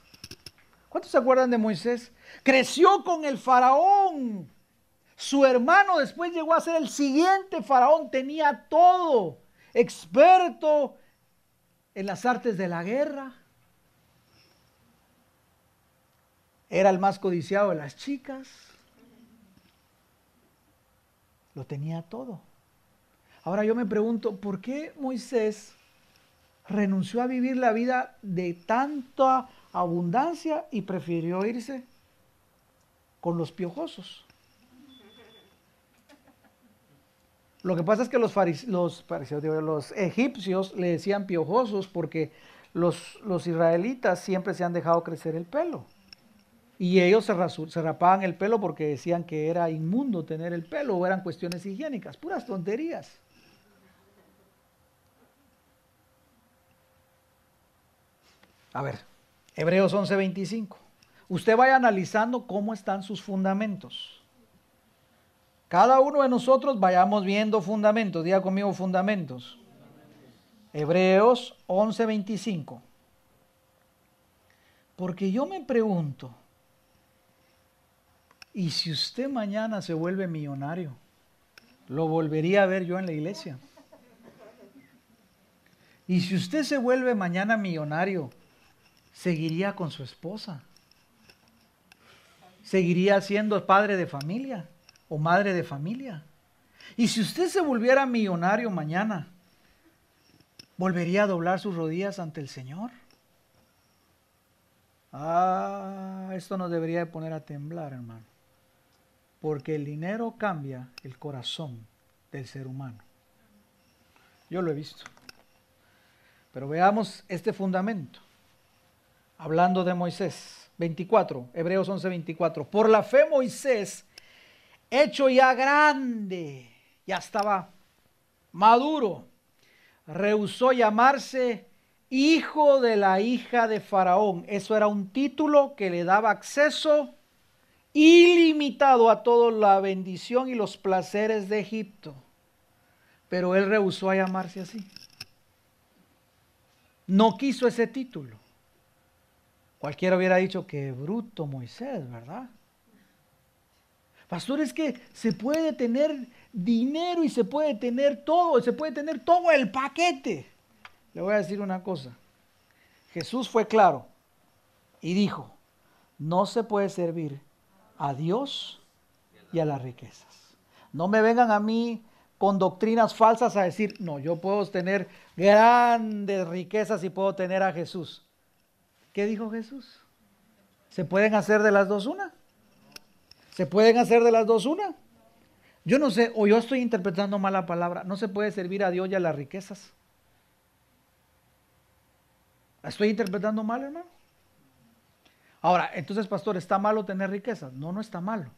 ¿Cuántos se acuerdan de Moisés? Creció con el faraón. Su hermano después llegó a ser el siguiente faraón, tenía todo, experto en las artes de la guerra. Era el más codiciado de las chicas. Lo tenía todo. Ahora yo me pregunto, ¿por qué Moisés renunció a vivir la vida de tanta abundancia y prefirió irse con los piojosos? Lo que pasa es que los, los, egipcios le decían piojosos porque los, los, israelitas siempre se han dejado crecer el pelo. Y ellos se, se, rapaban el pelo porque decían que era inmundo tener el pelo o eran cuestiones higiénicas, puras tonterías. A ver, Hebreos 11:25. Usted vaya analizando cómo están sus fundamentos. Cada uno de nosotros vayamos viendo fundamentos. Diga conmigo fundamentos. Hebreos 11:25. Porque yo me pregunto, ¿y si usted mañana se vuelve millonario? ¿Lo volvería a ver yo en la iglesia? ¿Y si usted se vuelve mañana millonario? Seguiría con su esposa. Seguiría siendo padre de familia o madre de familia. Y si usted se volviera millonario mañana, ¿volvería a doblar sus rodillas ante el Señor? Ah, esto nos debería de poner a temblar, hermano. Porque el dinero cambia el corazón del ser humano. Yo lo he visto. Pero veamos este fundamento hablando de Moisés. 24, Hebreos 11, 24. Por la fe Moisés, hecho ya grande, ya estaba maduro, rehusó llamarse hijo de la hija de Faraón. Eso era un título que le daba acceso ilimitado a toda la bendición y los placeres de Egipto. Pero él rehusó a llamarse así. No quiso ese título. Cualquiera hubiera dicho que bruto Moisés, ¿verdad? Pastor, es que se puede tener dinero y se puede tener todo, se puede tener todo el paquete. Le voy a decir una cosa. Jesús fue claro y dijo, no se puede servir a Dios y a las riquezas. No me vengan a mí con doctrinas falsas a decir, no, yo puedo tener grandes riquezas y puedo tener a Jesús. ¿Qué dijo Jesús? ¿Se pueden hacer de las dos una? ¿Se pueden hacer de las dos una? Yo no sé, o yo estoy interpretando mal la palabra. No se puede servir a Dios y a las riquezas. ¿Estoy interpretando mal, hermano? Ahora, entonces, pastor, ¿está malo tener riquezas? No, no está malo.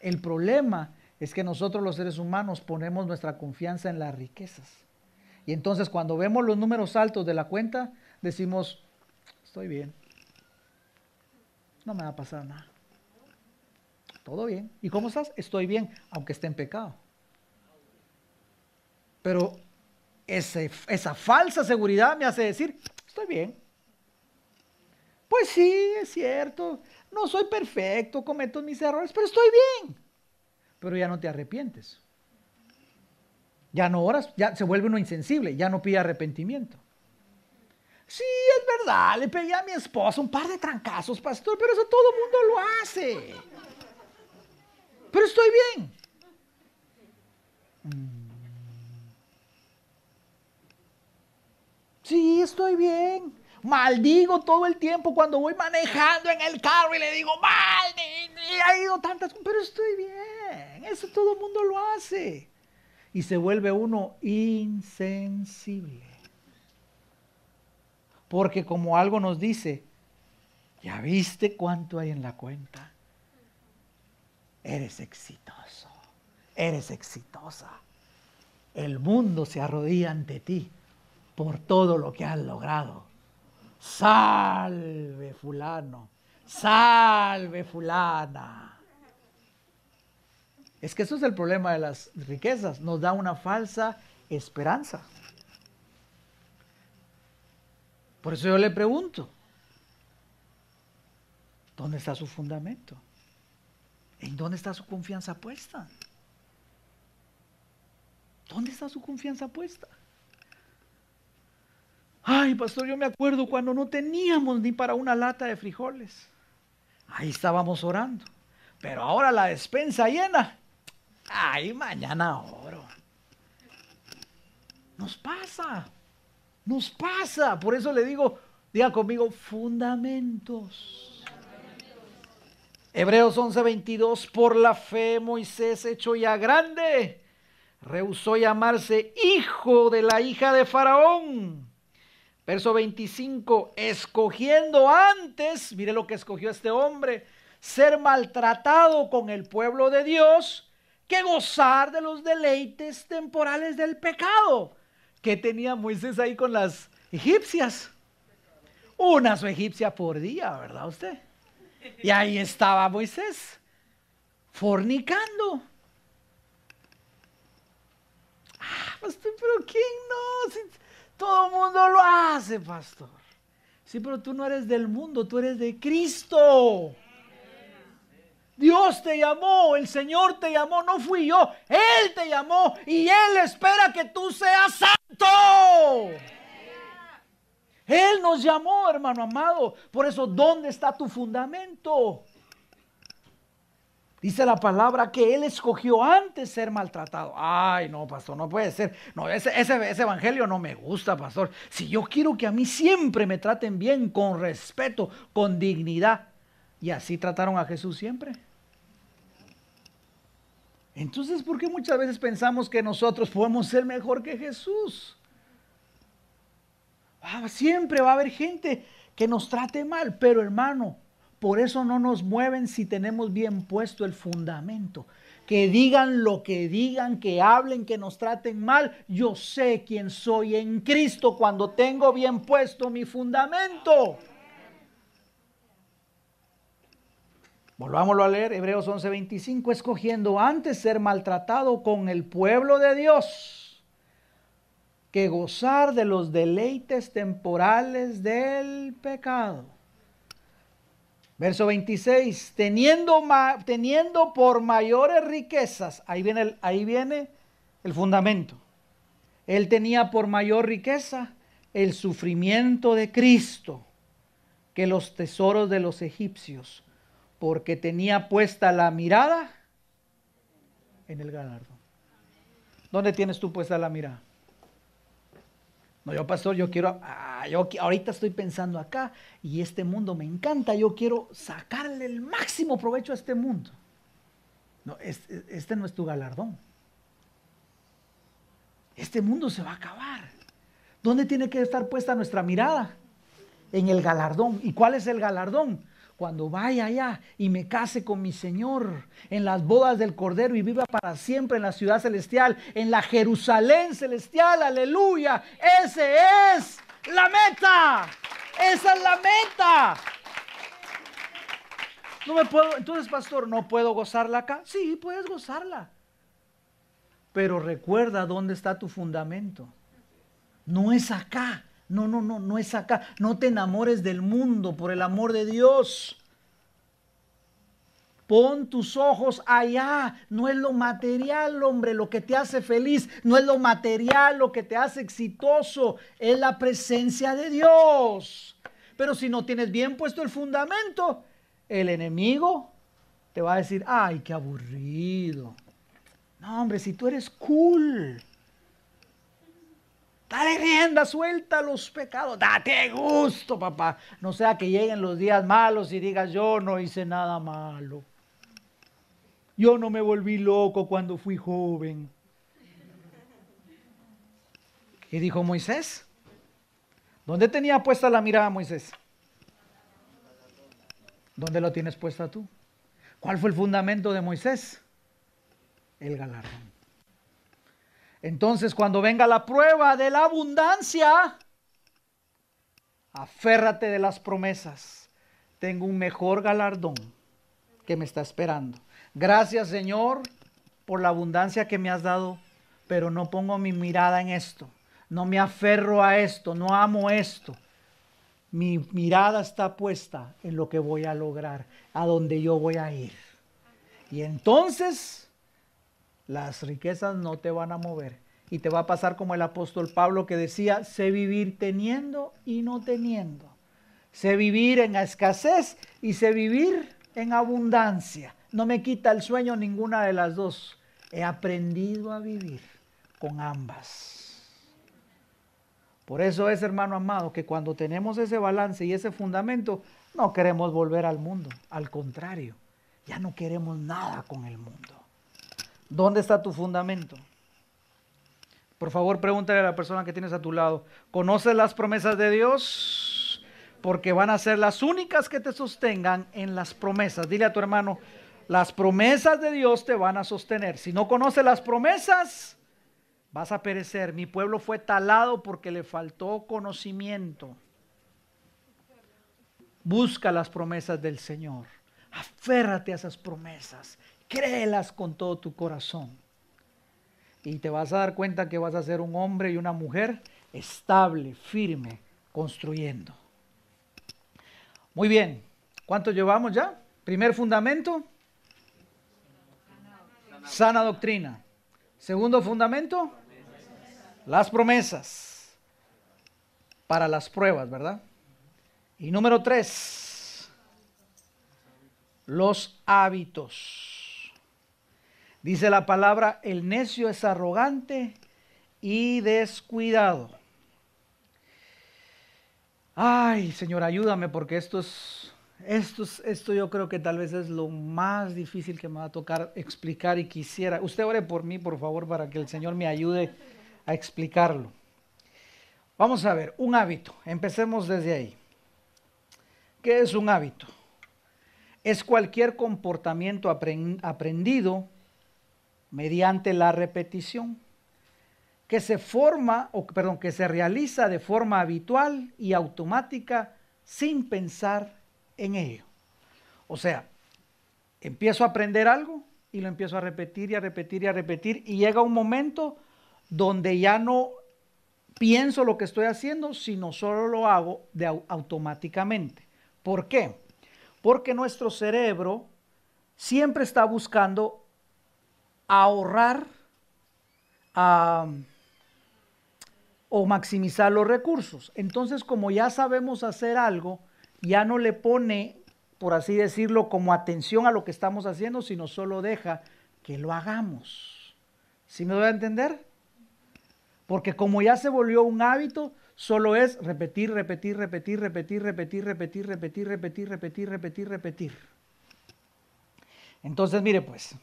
El problema es que nosotros los seres humanos ponemos nuestra confianza en las riquezas. Y entonces cuando vemos los números altos de la cuenta, decimos, estoy bien. No me va a pasar nada. Todo bien. ¿Y cómo estás? Estoy bien, aunque esté en pecado. Pero esa falsa seguridad me hace decir, estoy bien. Pues sí, es cierto. No soy perfecto, cometo mis errores, pero estoy bien. Pero ya no te arrepientes. Ya no oras, ya se vuelve uno insensible, ya no pide arrepentimiento. Sí, es verdad, le pegué a mi esposa un par de trancazos, pastor, pero eso todo el mundo lo hace. Pero estoy bien. Mm. Sí, estoy bien. Maldigo todo el tiempo cuando voy manejando en el carro y le digo, mal, ha ido tantas, pero estoy bien. Eso todo el mundo lo hace. Y se vuelve uno insensible. Porque como algo nos dice, ¿ya viste cuánto hay en la cuenta? Eres exitoso, eres exitosa. El mundo se arrodilla ante ti por todo lo que has logrado. Salve fulano, salve fulana. Es que eso es el problema de las riquezas, nos da una falsa esperanza. Por eso yo le pregunto, ¿dónde está su fundamento? ¿En dónde está su confianza puesta? ¿Dónde está su confianza puesta? Ay, pastor, yo me acuerdo cuando no teníamos ni para una lata de frijoles. Ahí estábamos orando. Pero ahora la despensa llena. Ay, mañana oro. Nos pasa. Nos pasa. Por eso le digo, diga conmigo, fundamentos. Hebreos 11:22, por la fe Moisés hecho ya grande, rehusó llamarse hijo de la hija de Faraón. Verso 25, escogiendo antes, mire lo que escogió este hombre, ser maltratado con el pueblo de Dios que gozar de los deleites temporales del pecado. Que tenía Moisés ahí con las egipcias? Una su egipcia por día, ¿verdad usted? Y ahí estaba Moisés, fornicando. Ah, pastor, pero ¿quién no? Todo el mundo lo hace, pastor. Sí, pero tú no eres del mundo, tú eres de Cristo. Dios te llamó, el Señor te llamó, no fui yo, Él te llamó y Él espera que tú seas santo. Él nos llamó, hermano amado. Por eso, ¿dónde está tu fundamento? Dice la palabra que Él escogió antes ser maltratado. Ay, no, pastor, no puede ser. No, ese, ese, ese, evangelio no me gusta, pastor. Si yo quiero que a mí siempre me traten bien, con respeto, con dignidad. Y así trataron a Jesús siempre. Entonces, ¿por qué muchas veces pensamos que nosotros podemos ser mejor que Jesús? Ah, siempre va a haber gente que nos trate mal, pero hermano, por eso no nos mueven si tenemos bien puesto el fundamento. Que digan lo que digan, que hablen, que nos traten mal. Yo sé quién soy en Cristo cuando tengo bien puesto mi fundamento. Volvámoslo a leer, Hebreos 11:25, escogiendo antes ser maltratado con el pueblo de Dios que gozar de los deleites temporales del pecado. Verso 26, teniendo, teniendo por mayores riquezas, ahí viene, el, ahí viene el fundamento. Él tenía por mayor riqueza el sufrimiento de Cristo que los tesoros de los egipcios, porque tenía puesta la mirada en el galardón. ¿Dónde tienes tú puesta la mirada? No, yo pastor, yo quiero, ah, yo ahorita estoy pensando acá y este mundo me encanta, yo quiero sacarle el máximo provecho a este mundo. No, este no es tu galardón. Este mundo se va a acabar. ¿Dónde tiene que estar puesta nuestra mirada? En el galardón. ¿Y cuál es el galardón? Cuando vaya allá y me case con mi Señor en las bodas del Cordero y viva para siempre en la ciudad celestial, en la Jerusalén celestial, aleluya. Ese es la meta. Esa es la meta. No me puedo, entonces pastor, ¿no puedo gozarla acá? Sí, puedes gozarla. Pero recuerda dónde está tu fundamento. No es acá. No, no, no, no es acá. No te enamores del mundo por el amor de Dios. Pon tus ojos allá. No es lo material, hombre, lo que te hace feliz. No es lo material lo que te hace exitoso. Es la presencia de Dios. Pero si no tienes bien puesto el fundamento, el enemigo te va a decir, ay, qué aburrido. No, hombre, si tú eres cool. Dale rienda, suelta los pecados. Date gusto, papá. No sea que lleguen los días malos y digas, yo no hice nada malo. Yo no me volví loco cuando fui joven. ¿Qué dijo Moisés? ¿Dónde tenía puesta la mirada Moisés? ¿Dónde lo tienes puesta tú? ¿Cuál fue el fundamento de Moisés? El galardón. Entonces cuando venga la prueba de la abundancia, aférrate de las promesas. Tengo un mejor galardón que me está esperando. Gracias Señor por la abundancia que me has dado, pero no pongo mi mirada en esto. No me aferro a esto, no amo esto. Mi mirada está puesta en lo que voy a lograr, a donde yo voy a ir. Y entonces las riquezas no te van a mover. Y te va a pasar como el apóstol Pablo que decía, sé vivir teniendo y no teniendo. Sé vivir en escasez y sé vivir en abundancia. No me quita el sueño ninguna de las dos. He aprendido a vivir con ambas. Por eso es, hermano amado, que cuando tenemos ese balance y ese fundamento, no queremos volver al mundo. Al contrario, ya no queremos nada con el mundo. ¿Dónde está tu fundamento? Por favor, pregúntale a la persona que tienes a tu lado, ¿conoces las promesas de Dios? Porque van a ser las únicas que te sostengan en las promesas. Dile a tu hermano, las promesas de Dios te van a sostener. Si no conoces las promesas, vas a perecer. Mi pueblo fue talado porque le faltó conocimiento. Busca las promesas del Señor. Aférrate a esas promesas. Créelas con todo tu corazón. Y te vas a dar cuenta que vas a ser un hombre y una mujer estable, firme, construyendo. Muy bien. ¿Cuánto llevamos ya? Primer fundamento. Sana doctrina. Segundo fundamento. Las promesas. Para las pruebas, ¿verdad? Y número tres. Los hábitos. Dice la palabra, el necio es arrogante y descuidado. Ay, Señor, ayúdame porque esto es, esto esto yo creo que tal vez es lo más difícil que me va a tocar explicar y quisiera. Usted ore por mí, por favor, para que el Señor me ayude a explicarlo. Vamos a ver, un hábito. Empecemos desde ahí. ¿Qué es un hábito? Es cualquier comportamiento aprendido mediante la repetición, que se forma, o perdón, que se realiza de forma habitual y automática sin pensar en ello. O sea, empiezo a aprender algo y lo empiezo a repetir y a repetir y a repetir y llega un momento donde ya no pienso lo que estoy haciendo, sino solo lo hago de automáticamente. ¿Por qué? Porque nuestro cerebro siempre está buscando ahorrar o maximizar los recursos. Entonces, como ya sabemos hacer algo, ya no le pone, por así decirlo, como atención a lo que estamos haciendo, sino solo deja que lo hagamos. ¿Sí me doy a entender? Porque como ya se volvió un hábito, solo es repetir, repetir, repetir, repetir, repetir, repetir, repetir, repetir, repetir, repetir, repetir. Entonces, mire pues,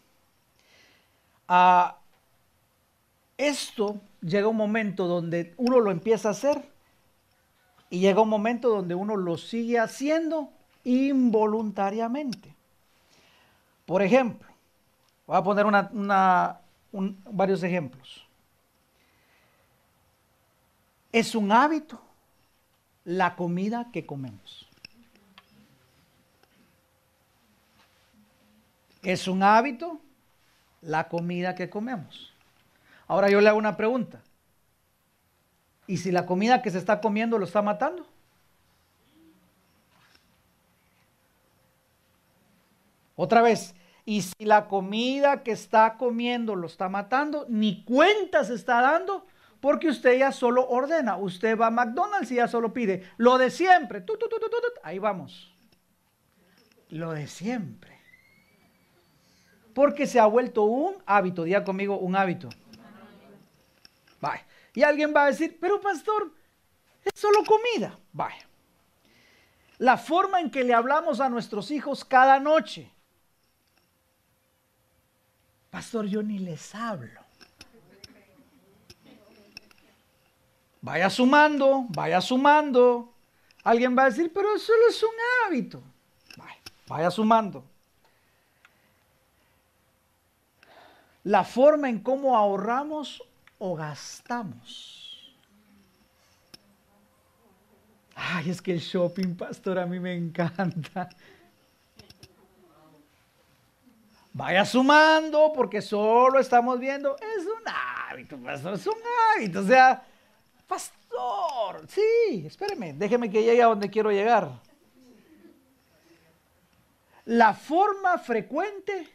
esto llega un momento donde uno lo empieza a hacer y llega un momento donde uno lo sigue haciendo involuntariamente. Por ejemplo, voy a poner varios ejemplos. Es un hábito la comida que comemos. Es un hábito la comida que comemos. Ahora yo le hago una pregunta. ¿Y si la comida que se está comiendo lo está matando? Otra vez, y si la comida que está comiendo lo está matando, ni cuenta se está dando, porque usted ya solo ordena. Usted va a McDonald's y ya solo pide lo de siempre. ahí vamos. Lo de siempre porque se ha vuelto un hábito. Diga conmigo, un hábito. Vaya. Y alguien va a decir, pero pastor, es solo comida. Vaya. La forma en que le hablamos a nuestros hijos cada noche. Pastor, yo ni les hablo. Vaya sumando, vaya sumando. Alguien va a decir, pero eso solo es un hábito. Vaya, vaya sumando. La forma en cómo ahorramos o gastamos. Ay, es que el shopping, pastor, a mí me encanta. Vaya sumando porque solo estamos viendo, es un hábito, pastor, es un hábito. O sea, pastor, sí, espéreme, déjeme que llegue a donde quiero llegar. La forma frecuente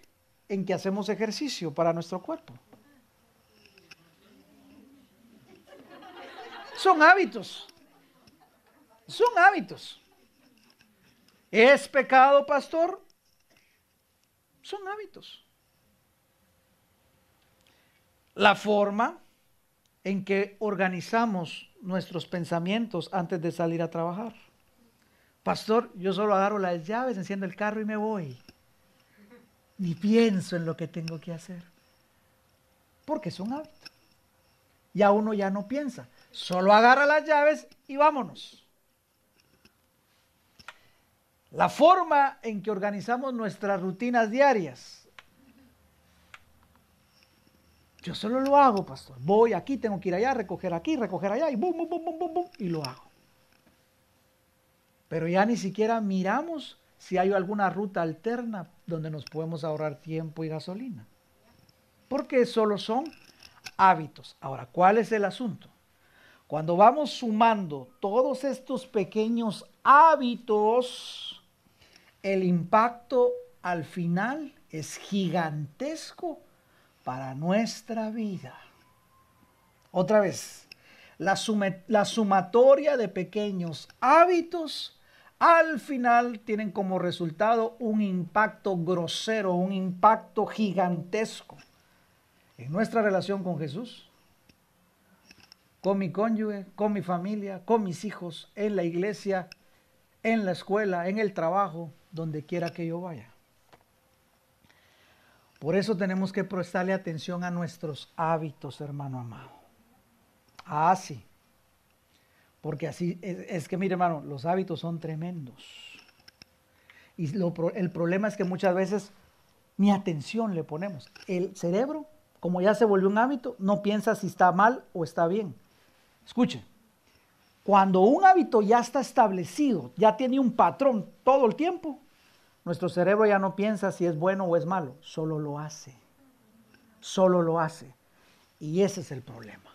en que hacemos ejercicio para nuestro cuerpo. Son hábitos. Son hábitos. ¿Es pecado, pastor? Son hábitos. La forma en que organizamos nuestros pensamientos antes de salir a trabajar. Pastor, yo solo agarro las llaves, enciendo el carro y me voy. Ni pienso en lo que tengo que hacer. Porque es un hábito. Ya uno ya no piensa. Solo agarra las llaves y vámonos. La forma en que organizamos nuestras rutinas diarias. Yo solo lo hago, pastor. Voy aquí, tengo que ir allá, recoger aquí, recoger allá y bum, bum, bum, bum, bum, y lo hago. Pero ya ni siquiera miramos si hay alguna ruta alterna donde nos podemos ahorrar tiempo y gasolina. Porque solo son hábitos. Ahora, ¿cuál es el asunto? Cuando vamos sumando todos estos pequeños hábitos, el impacto al final es gigantesco para nuestra vida. Otra vez, la, sumatoria de pequeños hábitos al final tienen como resultado un impacto grosero, un impacto gigantesco en nuestra relación con Jesús, con mi cónyuge, con mi familia, con mis hijos, en la iglesia, en la escuela, en el trabajo, donde quiera que yo vaya. Por eso tenemos que prestarle atención a nuestros hábitos, hermano amado. Ah, sí. Porque así, es, que mire hermano, los hábitos son tremendos. Y el problema es que muchas veces ni atención le ponemos. El cerebro, como ya se volvió un hábito, no piensa si está mal o está bien Escuche, cuando un hábito ya está establecido, ya tiene un patrón todo el tiempo, nuestro cerebro ya no piensa si es bueno o es malo, solo lo hace. Solo lo hace. Y ese es el problema.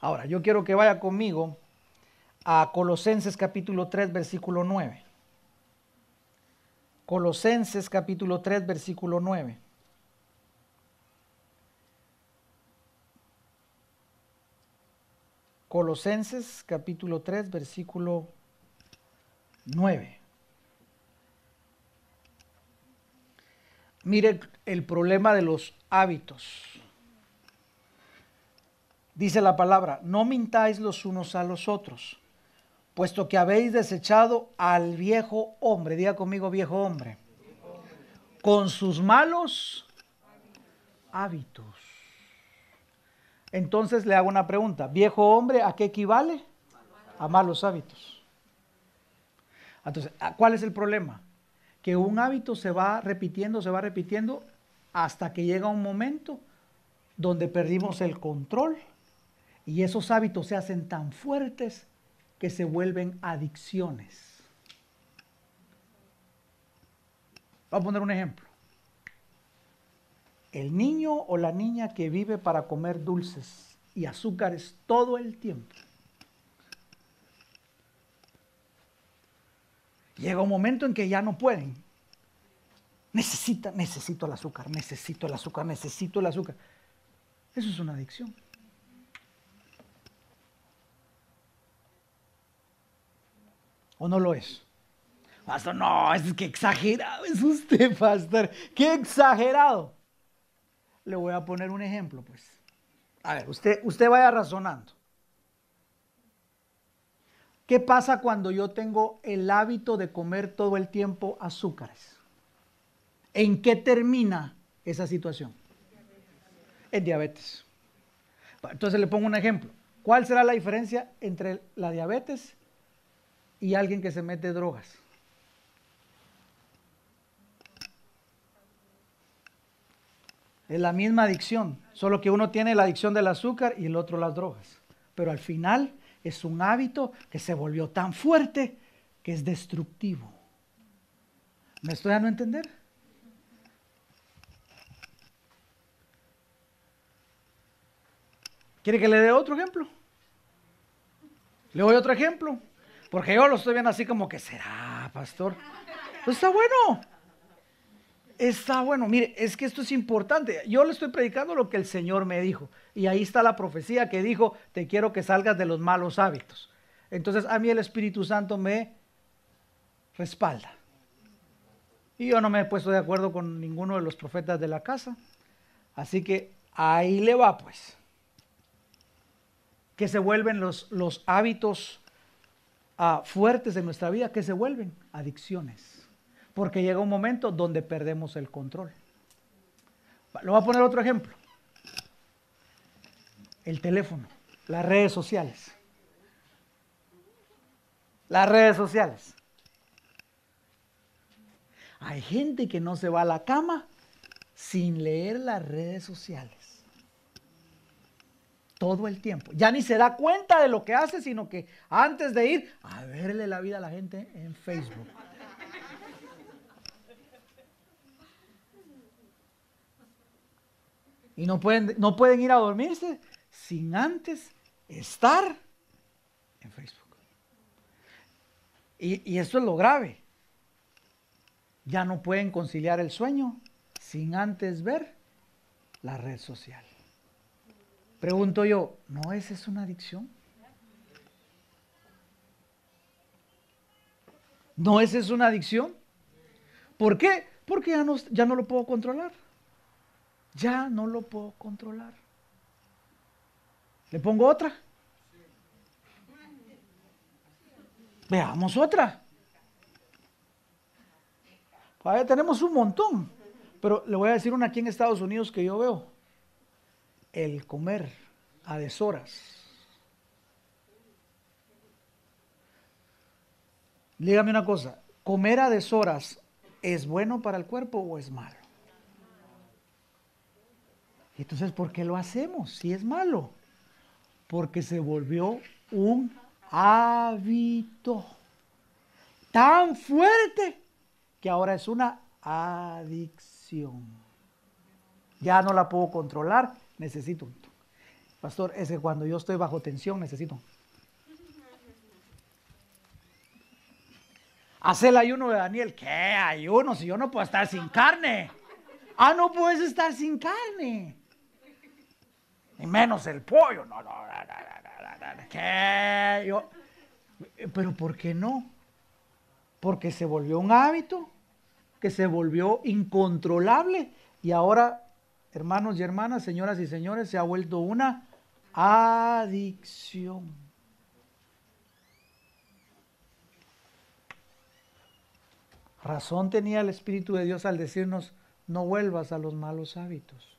Ahora, yo quiero que vaya conmigo a Colosenses capítulo 3, versículo 9. Colosenses capítulo 3, versículo 9. Colosenses capítulo 3, versículo 9. Mire el problema de los hábitos. Dice la palabra, no mintáis los unos a los otros, puesto que habéis desechado al viejo hombre, diga conmigo viejo hombre, con sus malos hábitos entonces le hago una pregunta. ¿Viejo hombre a qué equivale? A malos hábitos. Entonces, ¿cuál es el problema? Que un hábito se va repitiendo, se va repitiendo hasta que llega un momento donde perdimos el control y esos hábitos se hacen tan fuertes que se vuelven adicciones. Voy a poner un ejemplo el niño o la niña que vive para comer dulces y azúcares todo el tiempo. Llega un momento en que ya no pueden. Necesita, necesito el azúcar, necesito el azúcar, necesito el azúcar. Eso es una adicción. ¿O no lo es? Pastor, no, es que exagerado es usted, pastor. Qué exagerado le voy a poner un ejemplo, pues. A ver, usted, usted vaya razonando. ¿Qué pasa cuando yo tengo el hábito de comer todo el tiempo azúcares? ¿En qué termina esa situación? En diabetes. Entonces le pongo un ejemplo. ¿Cuál será la diferencia entre la diabetes y alguien que se mete drogas? Es la misma adicción, solo que uno tiene la adicción del azúcar y el otro las drogas. Pero al final es un hábito que se volvió tan fuerte que es destructivo. ¿Me estoy dando a entender? ¿Quiere que le dé otro ejemplo? ¿Le doy otro ejemplo? Porque yo lo estoy viendo así como que será, pastor. Pues está bueno. Está bueno, mire, es que esto es importante. Yo le estoy predicando lo que el Señor me dijo. Y ahí está la profecía que dijo, te quiero que salgas de los malos hábitos. Entonces a mí el Espíritu Santo me respalda. Y yo no me he puesto de acuerdo con ninguno de los profetas de la casa. Así que ahí le va pues. Que se vuelven los, los hábitos ah, fuertes de nuestra vida, que se vuelven adicciones porque llega un momento donde perdemos el control. Le voy a poner otro ejemplo. El teléfono, las redes sociales. Las redes sociales. Hay gente que no se va a la cama sin leer las redes sociales. Todo el tiempo. Ya ni se da cuenta de lo que hace, sino que antes de ir a verle la vida a la gente en Facebook. Y no pueden, no pueden ir a dormirse sin antes estar en Facebook. Y, y eso es lo grave. Ya no pueden conciliar el sueño sin antes ver la red social. Pregunto yo, ¿no esa es una adicción? ¿No esa es una adicción? ¿Por qué? Porque ya no, ya no lo puedo controlar. Ya no lo puedo controlar. ¿Le pongo otra? Veamos otra. Todavía tenemos un montón. Pero le voy a decir una aquí en Estados Unidos que yo veo. El comer a deshoras. Dígame una cosa. ¿Comer a deshoras es bueno para el cuerpo o es malo? Entonces, ¿por qué lo hacemos si es malo? Porque se volvió un hábito tan fuerte que ahora es una adicción. Ya no la puedo controlar, necesito. Pastor, es que cuando yo estoy bajo tensión necesito. Hace el ayuno de Daniel. ¿Qué ayuno? Si yo no puedo estar sin carne. Ah, no puedes estar sin carne y menos el pollo. No, no, no, no, ¿Qué? Yo, pero ¿por qué no? Porque se volvió un hábito, que se volvió incontrolable y ahora, hermanos y hermanas, señoras y señores, se ha vuelto una adicción. Razón tenía el Espíritu de Dios al decirnos, no vuelvas a los malos hábitos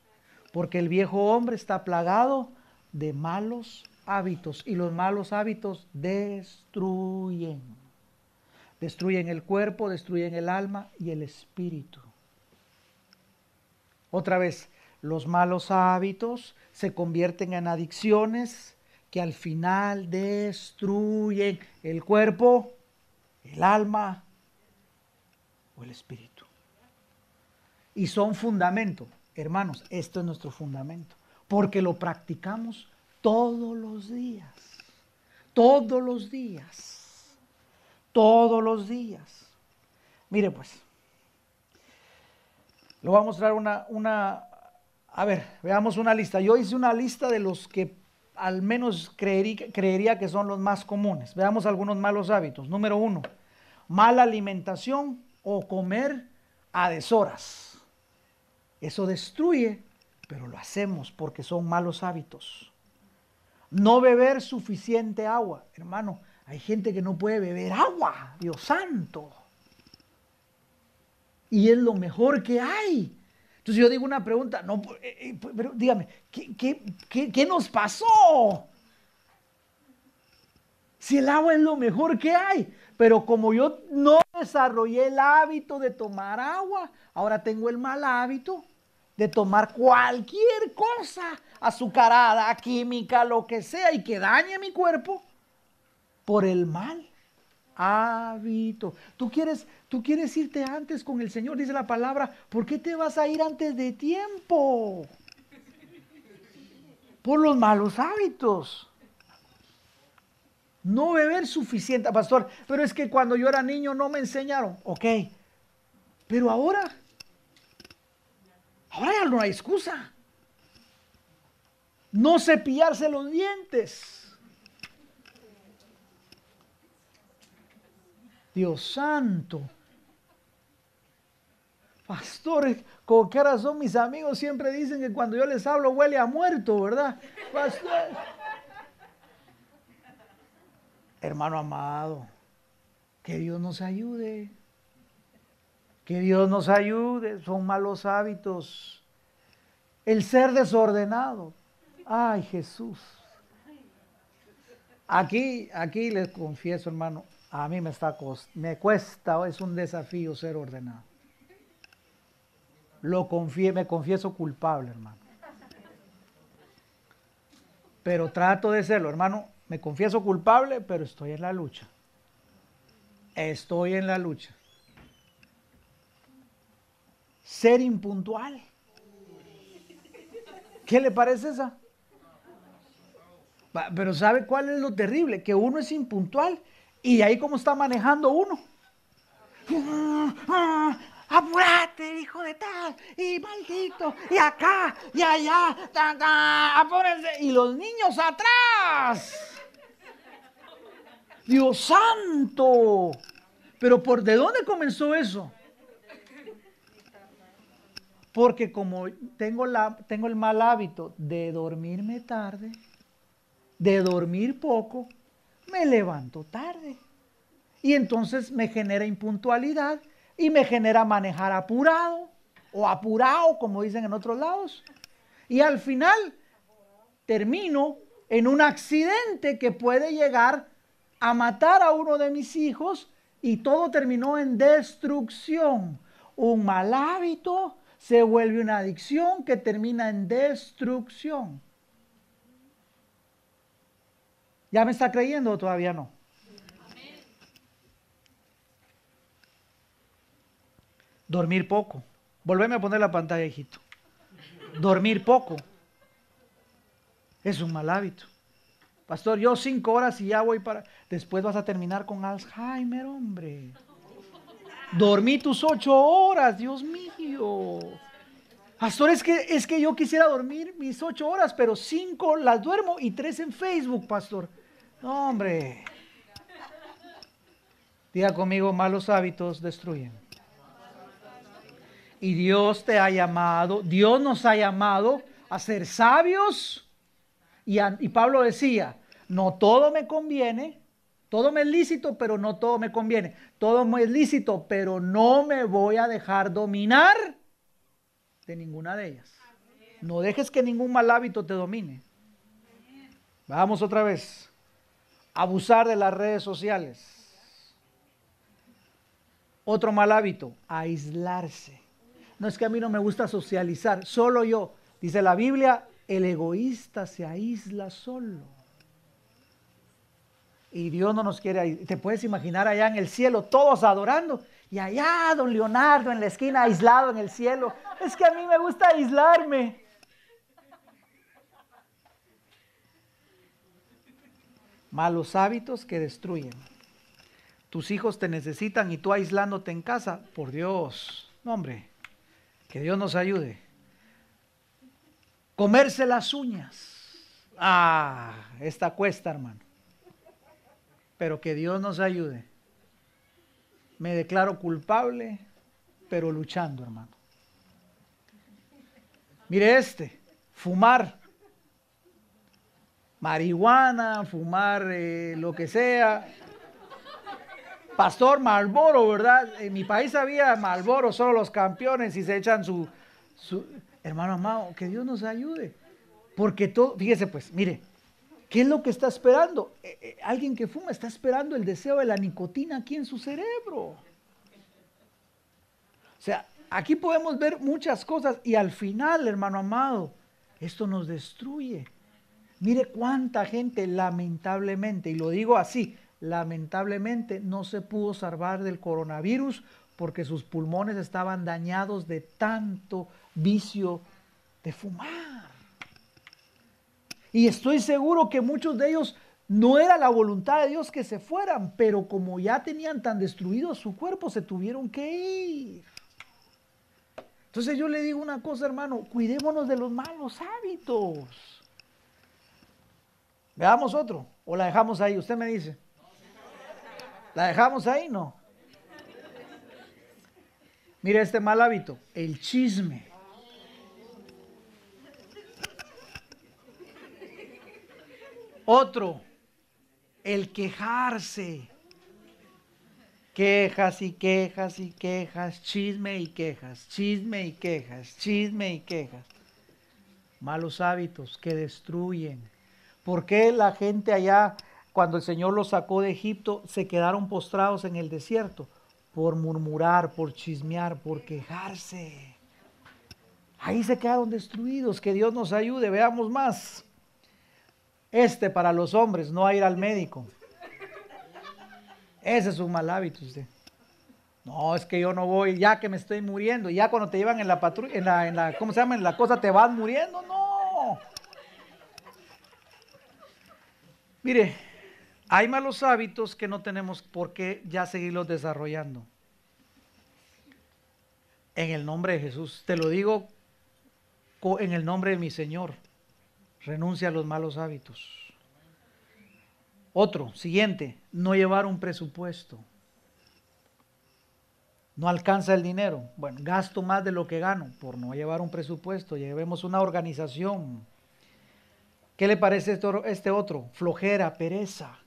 porque el viejo hombre está plagado de malos hábitos y los malos hábitos destruyen. Destruyen el cuerpo, destruyen el alma y el espíritu. Otra vez, los malos hábitos se convierten en adicciones que al final destruyen el cuerpo, el alma o el espíritu. Y son fundamento Hermanos, esto es nuestro fundamento, porque lo practicamos todos los días, todos los días, todos los días. Mire pues, lo voy a mostrar una, una, a ver, veamos una lista. Yo hice una lista de los que al menos creería, que son los más comunes. Veamos algunos malos hábitos. Número uno, mala alimentación o comer a deshoras. Eso destruye, pero lo hacemos porque son malos hábitos. No beber suficiente agua. Hermano, hay gente que no puede beber agua, Dios santo. Y es lo mejor que hay. Entonces yo digo una pregunta, no, eh, eh, pero dígame, ¿qué, qué nos pasó? Si el agua es lo mejor que hay, pero como yo no desarrollé el hábito de tomar agua, ahora tengo el mal hábito de tomar cualquier cosa azucarada, química, lo que sea, y que dañe mi cuerpo por el mal hábito. Tú quieres, tú quieres irte antes con el Señor, dice la palabra, ¿por qué te vas a ir antes de tiempo? Por los malos hábitos. No beber suficiente, pastor, pero es que cuando yo era niño no me enseñaron. Ok, pero ahora Ahora ya no hay excusa. No cepillarse los dientes. Dios santo. Pastores, ¿con qué razón mis amigos siempre dicen que cuando yo les hablo huele a muerto, verdad? Pastor. Hermano amado, que Dios nos ayude. Que Dios nos ayude. Son malos hábitos. El ser desordenado. Ay, Jesús. Aquí, aquí les confieso, hermano, a mí me está me cuesta, es un desafío ser ordenado. Lo me confieso culpable, hermano. Pero trato de serlo, hermano. Me confieso culpable, pero estoy en la lucha. Estoy en la lucha. Ser impuntual. ¿Qué le parece esa? Pero ¿sabe cuál es lo terrible? Que uno es impuntual y ahí cómo está manejando uno. apúrate, hijo de tal, y maldito, y acá, y allá, apúrense, y los niños atrás. Dios santo. Pero ¿por de dónde comenzó eso? Porque como tengo, la, tengo el mal hábito de dormirme tarde, de dormir poco, me levanto tarde. Y entonces me genera impuntualidad y me genera manejar apurado o apurado, como dicen en otros lados. Y al final termino en un accidente que puede llegar a matar a uno de mis hijos y todo terminó en destrucción. Un mal hábito se vuelve una adicción que termina en destrucción. ¿Ya me está creyendo o todavía no? Dormir poco. Volveme a poner la pantalla, hijito. Dormir poco. Es un mal hábito. Pastor, yo cinco horas y ya voy para... Después vas a terminar con Alzheimer, hombre. Dormí tus ocho horas, Dios mío. Pastor, es que, es que yo quisiera dormir mis ocho horas, pero cinco las duermo y tres en Facebook, pastor. Hombre. Diga conmigo, malos hábitos destruyen. Y Dios te ha llamado, Dios nos ha llamado a ser sabios. Y, y Pablo decía, no todo me conviene, todo me es lícito, pero no todo me conviene. Todo me es lícito, pero no me voy a dejar dominar de ninguna de ellas. No dejes que ningún mal hábito te domine. Vamos otra vez. Abusar de las redes sociales. Otro mal hábito, aislarse. No es que a mí no me gusta socializar, solo yo. Dice la Biblia, el egoísta se aísla solo. Y Dios no nos quiere. Te puedes imaginar allá en el cielo, todos adorando. Y allá, don Leonardo en la esquina, aislado en el cielo. Es que a mí me gusta aislarme. Malos hábitos que destruyen. Tus hijos te necesitan y tú aislándote en casa. Por Dios. No, hombre. Que Dios nos ayude. Comerse las uñas. Ah, esta cuesta, hermano pero que Dios nos ayude. Me declaro culpable, pero luchando, hermano. Mire este, fumar. Marihuana, fumar eh, lo que sea. Pastor Malboro, ¿verdad? En mi país había Malboro, solo los campeones y se echan su. Hermano amado, que Dios nos ayude. Porque todo, fíjese pues, mire, ¿Qué es lo que está esperando? Eh, eh, alguien que fuma está esperando el deseo de la nicotina aquí en su cerebro. O sea, aquí podemos ver muchas cosas y al final, hermano amado, esto nos destruye. Mire cuánta gente lamentablemente, y lo digo así, lamentablemente no se pudo salvar del coronavirus porque sus pulmones estaban dañados de tanto vicio de fumar. Y estoy seguro que muchos de ellos no era la voluntad de Dios que se fueran, pero como ya tenían tan destruido su cuerpo, se tuvieron que ir. Entonces yo le digo una cosa, hermano, cuidémonos de los malos hábitos. Veamos otro, o la dejamos ahí, usted me dice. ¿La dejamos ahí? No. Mire este mal hábito, el chisme. Otro, el quejarse. Quejas y quejas y quejas, chisme y quejas, chisme y quejas, chisme y quejas. Malos hábitos que destruyen. ¿Por qué la gente allá, cuando el Señor los sacó de Egipto, se quedaron postrados en el desierto? Por murmurar, por chismear, por quejarse. Ahí se quedaron destruidos. Que Dios nos ayude. Veamos más. Este para los hombres, no a ir al médico. Ese es un mal hábito usted. No, es que yo no voy, ya que me estoy muriendo. Ya cuando te llevan en la patrulla, en la, en la, ¿cómo se llama? En la cosa te vas muriendo. No. Mire, hay malos hábitos que no tenemos por qué ya seguirlos desarrollando. En el nombre de Jesús. Te lo digo en el nombre de mi Señor. Renuncia a los malos hábitos. Otro, siguiente, no llevar un presupuesto. No alcanza el dinero. Bueno, gasto más de lo que gano por no llevar un presupuesto. Llevemos una organización. ¿Qué le parece este otro? Flojera, pereza.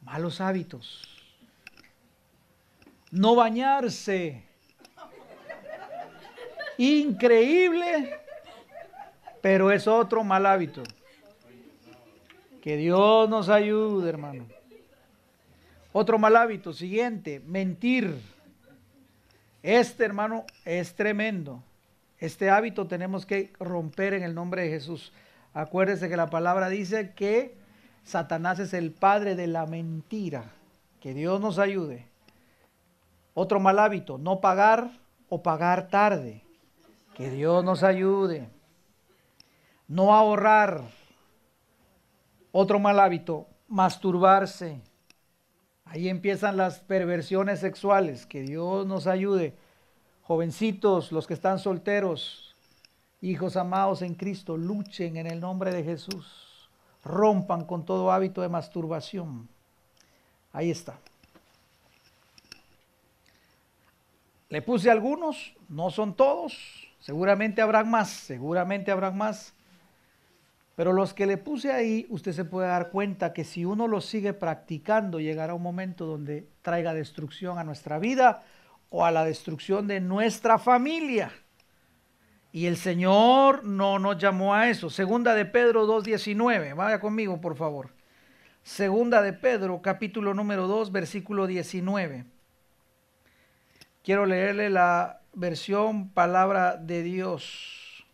Malos hábitos. No bañarse. Increíble pero es otro mal hábito. Que Dios nos ayude, hermano. Otro mal hábito, siguiente, mentir. Este, hermano, es tremendo. Este hábito tenemos que romper en el nombre de Jesús. Acuérdese que la palabra dice que Satanás es el padre de la mentira. Que Dios nos ayude. Otro mal hábito, no pagar o pagar tarde. Que Dios nos ayude no ahorrar. Otro mal hábito, masturbarse. Ahí empiezan las perversiones sexuales. Que Dios nos ayude. Jovencitos, los que están solteros, hijos amados en Cristo, luchen en el nombre de Jesús. Rompan con todo hábito de masturbación. Ahí está. Le puse algunos, no son todos. Seguramente habrán más, seguramente habrán más. Pero los que le puse ahí, usted se puede dar cuenta que si uno los sigue practicando, llegará un momento donde traiga destrucción a nuestra vida o a la destrucción de nuestra familia. Y el Señor no nos llamó a eso. Segunda de Pedro 2.19. Vaya conmigo, por favor. Segunda de Pedro, capítulo número 2, versículo 19. Quiero leerle la versión palabra de Dios.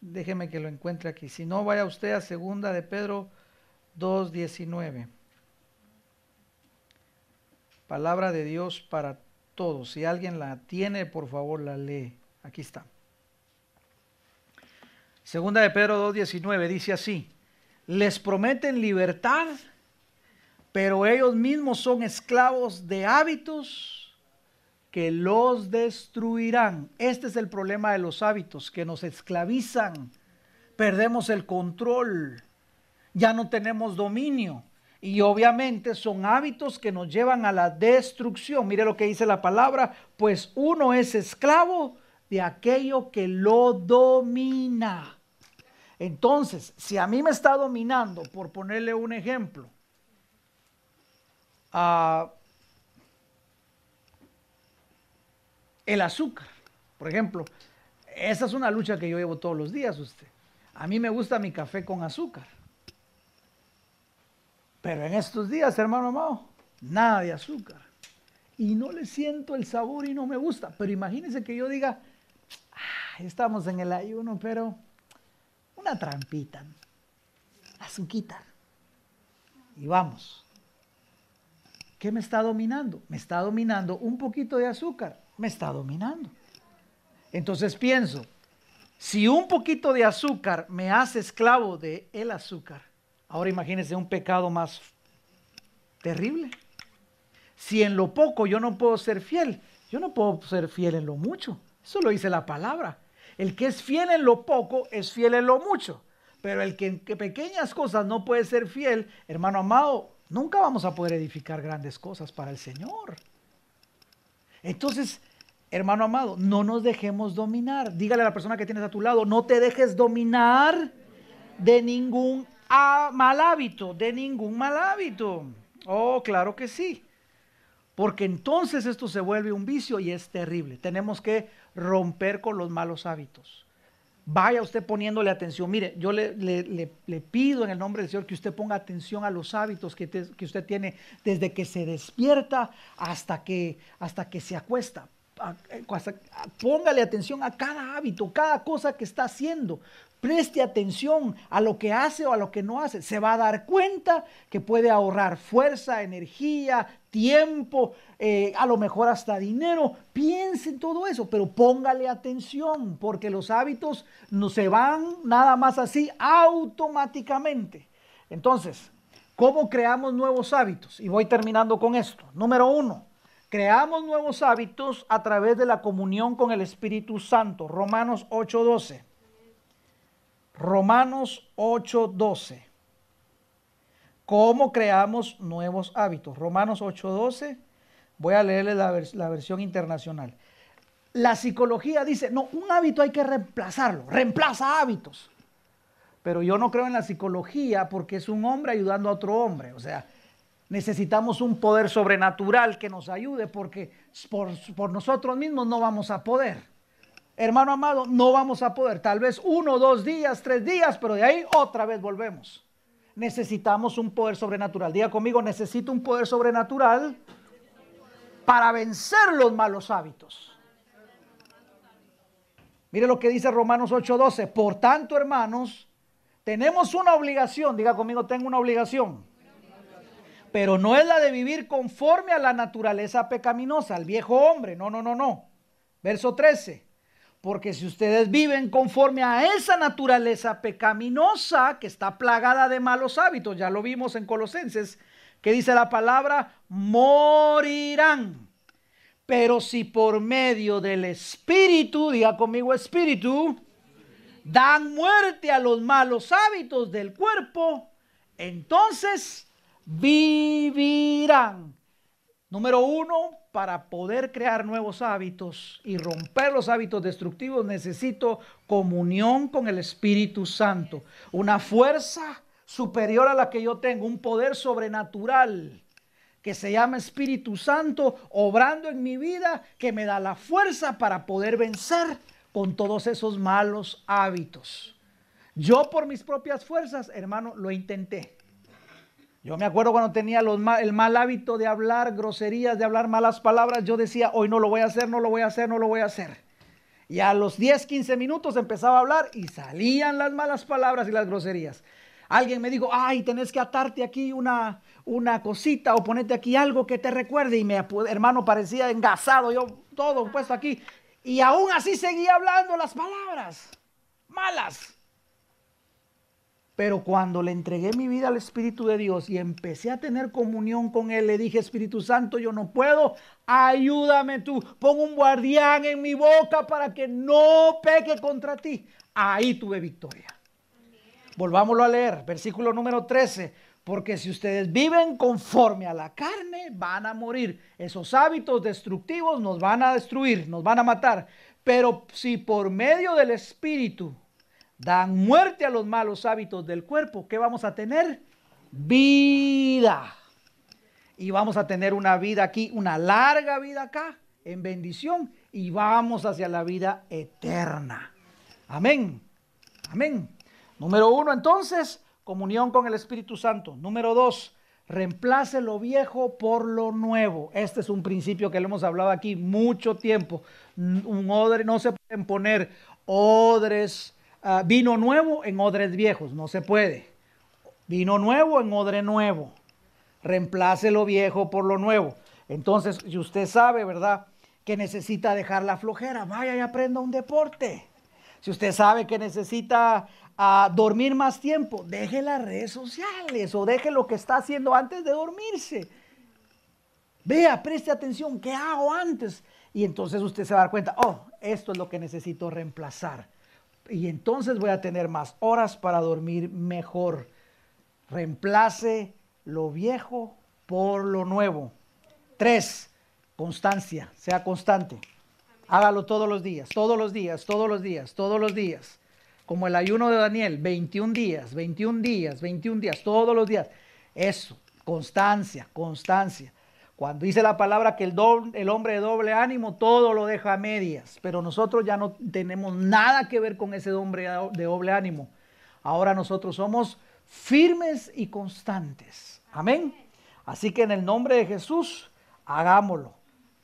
Déjeme que lo encuentre aquí. Si no, vaya usted a segunda de Pedro 2.19. Palabra de Dios para todos. Si alguien la tiene, por favor, la lee. Aquí está. Segunda de Pedro 2.19 dice así. Les prometen libertad, pero ellos mismos son esclavos de hábitos que los destruirán. Este es el problema de los hábitos, que nos esclavizan. Perdemos el control, ya no tenemos dominio. Y obviamente son hábitos que nos llevan a la destrucción. Mire lo que dice la palabra, pues uno es esclavo de aquello que lo domina. Entonces, si a mí me está dominando, por ponerle un ejemplo, a el azúcar. Por ejemplo, esa es una lucha que yo llevo todos los días, usted. A mí me gusta mi café con azúcar. Pero en estos días, hermano amado, nada de azúcar. Y no le siento el sabor y no me gusta. Pero imagínense que yo diga, estamos en el ayuno, pero una trampita, azuquita. Y vamos. ¿Qué me está dominando? Me está dominando un poquito de azúcar me está dominando. Entonces pienso, si un poquito de azúcar me hace esclavo de el azúcar, ahora imagínense un pecado más terrible. Si en lo poco yo no puedo ser fiel, Yo no puedo ser fiel en lo mucho. Eso lo dice la palabra. El que es fiel en lo poco es fiel en lo mucho. Pero el que en pequeñas cosas no puede ser fiel, hermano amado, nunca vamos a poder edificar grandes cosas para el Señor. Entonces, hermano amado, no nos dejemos dominar. Dígale a la persona que tienes a tu lado, no te dejes dominar de ningún mal hábito, de ningún mal hábito. Oh, claro que sí. Porque entonces esto se vuelve un vicio y es terrible. Tenemos que romper con los malos hábitos. Vaya usted poniéndole atención. Mire, yo le, pido en el nombre del Señor que usted ponga atención a los hábitos que, que usted tiene desde que se despierta hasta que, hasta que se acuesta. Eh, póngale atención a cada hábito, cada cosa que está haciendo preste atención a lo que hace o a lo que no hace, se va a dar cuenta que puede ahorrar fuerza, energía, tiempo, eh, a lo mejor hasta dinero. Piense en todo eso, pero póngale atención porque los hábitos no se van nada más así automáticamente. Entonces, ¿cómo creamos nuevos hábitos? Y voy terminando con esto. Número uno, creamos nuevos hábitos a través de la comunión con el Espíritu Santo. Romanos 8:12. Romanos 8:12. ¿Cómo creamos nuevos hábitos? Romanos 8:12. Voy a leerle la, la, versión internacional. La psicología dice, no, un hábito hay que reemplazarlo, reemplaza hábitos. Pero yo no creo en la psicología porque es un hombre ayudando a otro hombre. O sea, necesitamos un poder sobrenatural que nos ayude porque por, por nosotros mismos no vamos a poder hermano amado, no vamos a poder. Tal vez uno, dos días, tres días, pero de ahí otra vez volvemos. Necesitamos un poder sobrenatural. Diga conmigo, necesito un poder sobrenatural para vencer los malos hábitos. Mire lo que dice Romanos 8:12. Por tanto, hermanos, tenemos una obligación. Diga conmigo, tengo una obligación. Pero no es la de vivir conforme a la naturaleza pecaminosa, al viejo hombre. No, no, no, no. Verso 13. Porque si ustedes viven conforme a esa naturaleza pecaminosa que está plagada de malos hábitos, ya lo vimos en Colosenses, que dice la palabra, morirán. Pero si por medio del Espíritu, diga conmigo Espíritu, dan muerte a los malos hábitos del cuerpo, entonces vivirán. Número uno, para poder crear nuevos hábitos y romper los hábitos destructivos, necesito comunión con el Espíritu Santo, una fuerza superior a la que yo tengo, un poder sobrenatural que se llama Espíritu Santo, obrando en mi vida, que me da la fuerza para poder vencer con todos esos malos hábitos. Yo por mis propias fuerzas, hermano, lo intenté. Yo me acuerdo cuando tenía el mal hábito de hablar groserías, de hablar malas palabras, yo decía, hoy no lo voy a hacer, no lo voy a hacer, no lo voy a hacer. Y a los 10, 15 minutos empezaba a hablar y salían las malas palabras y las groserías. Alguien me dijo, ay, tenés que atarte aquí una, una cosita o ponerte aquí algo que te recuerde. Y mi hermano parecía engasado, yo todo puesto aquí. Y aún así seguía hablando las palabras malas. Pero cuando le entregué mi vida al Espíritu de Dios y empecé a tener comunión con Él, le dije, Espíritu Santo, yo no puedo, ayúdame tú, pon un guardián en mi boca para que no peque contra ti. Ahí tuve victoria. Volvámoslo a leer, versículo número 13. Porque si ustedes viven conforme a la carne, van a morir. Esos hábitos destructivos nos van a destruir, nos van a matar. Pero si por medio del Espíritu dan muerte a los malos hábitos del cuerpo, ¿qué vamos a tener? Vida. Y vamos a tener una vida aquí, una larga vida acá, en bendición, y vamos hacia la vida eterna. Amén. Amén. Número uno, entonces, comunión con el Espíritu Santo. Número dos, reemplace lo viejo por lo nuevo. Este es un principio que le hemos hablado aquí mucho tiempo. Un odre, no se pueden poner odres Ah, vino nuevo en odres viejos, no se puede. Vino nuevo en odre nuevo. Reemplace lo viejo por lo nuevo. Entonces, si usted sabe, ¿verdad? Que necesita dejar la flojera, vaya y aprenda un deporte. Si usted sabe que necesita ah, dormir más tiempo, deje las redes sociales o deje lo que está haciendo antes de dormirse. Vea, preste atención, ¿qué hago antes? Y entonces usted se va a dar cuenta, oh, esto es lo que necesito reemplazar. Y entonces voy a tener más horas para dormir mejor. Reemplace lo viejo por lo nuevo. Tres, constancia, sea constante. Hágalo todos los días, todos los días, todos los días, todos los días. Como el ayuno de Daniel, 21 días, 21 días, 21 días, todos los días. Eso, constancia, constancia. Cuando dice la palabra que el, el hombre de doble ánimo todo lo deja a medias, pero nosotros ya no tenemos nada que ver con ese hombre de doble ánimo. Ahora nosotros somos firmes y constantes. Amén. Así que en el nombre de Jesús, hagámoslo.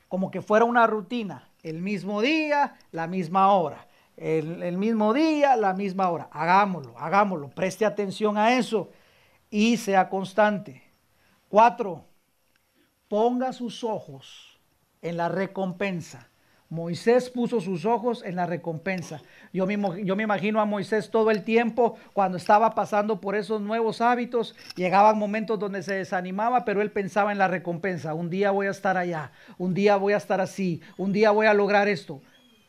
Como que fuera una rutina. El mismo día, la misma hora. El, el mismo día, la misma hora. Hagámoslo, hagámoslo. Preste atención a eso y sea constante. Cuatro, ponga sus ojos en la recompensa. Moisés puso sus ojos en la recompensa. Yo me, yo me, imagino a Moisés todo el tiempo cuando estaba pasando por esos nuevos hábitos. Llegaban momentos donde se desanimaba, pero él pensaba en la recompensa. Un día voy a estar allá, un día voy a estar así, un día voy a lograr esto.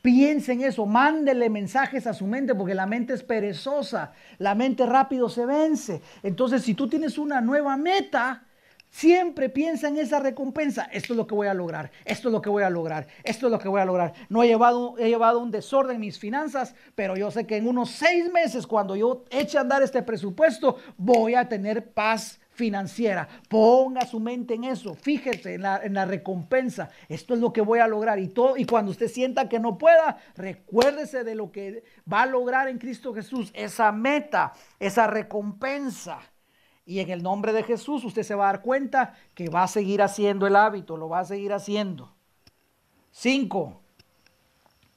Piense en eso, mándele mensajes a su mente porque la mente es perezosa, la mente rápido se vence. Entonces, si tú tienes una nueva meta, Siempre piensa en esa recompensa. Esto es lo que voy a lograr. Esto es lo que voy a lograr. Esto es lo que voy a lograr. No he llevado, he llevado un desorden en mis finanzas, pero yo sé que en unos seis meses, cuando yo eche a andar este presupuesto, voy a tener paz financiera. Ponga su mente en eso. Fíjese en la, en la, recompensa. Esto es lo que voy a lograr. Y, todo, y cuando usted sienta que no pueda, recuérdese de lo que va a lograr en Cristo Jesús. Esa meta, esa recompensa. Y en el nombre de Jesús usted se va a dar cuenta que va a seguir haciendo el hábito, lo va a seguir haciendo. Cinco,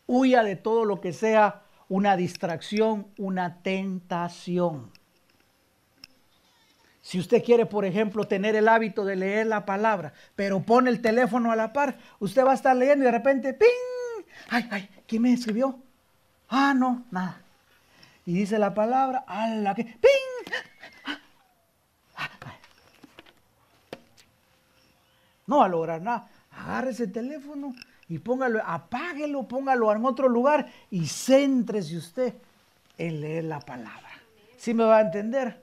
huya de todo lo que sea una distracción, una tentación. Si usted quiere, por ejemplo, tener el hábito de leer la palabra, pero pone el teléfono a la par, usted va a estar leyendo y de repente, ¡ping! ¡Ay, ay! ¿Quién me escribió? Ah, no, nada. Y dice la palabra, ¡ala! ¡ping! No va a lograr nada. Agarre ese teléfono y póngalo, apáguelo, póngalo en otro lugar y céntrese usted en leer la palabra. ¿Sí me va a entender?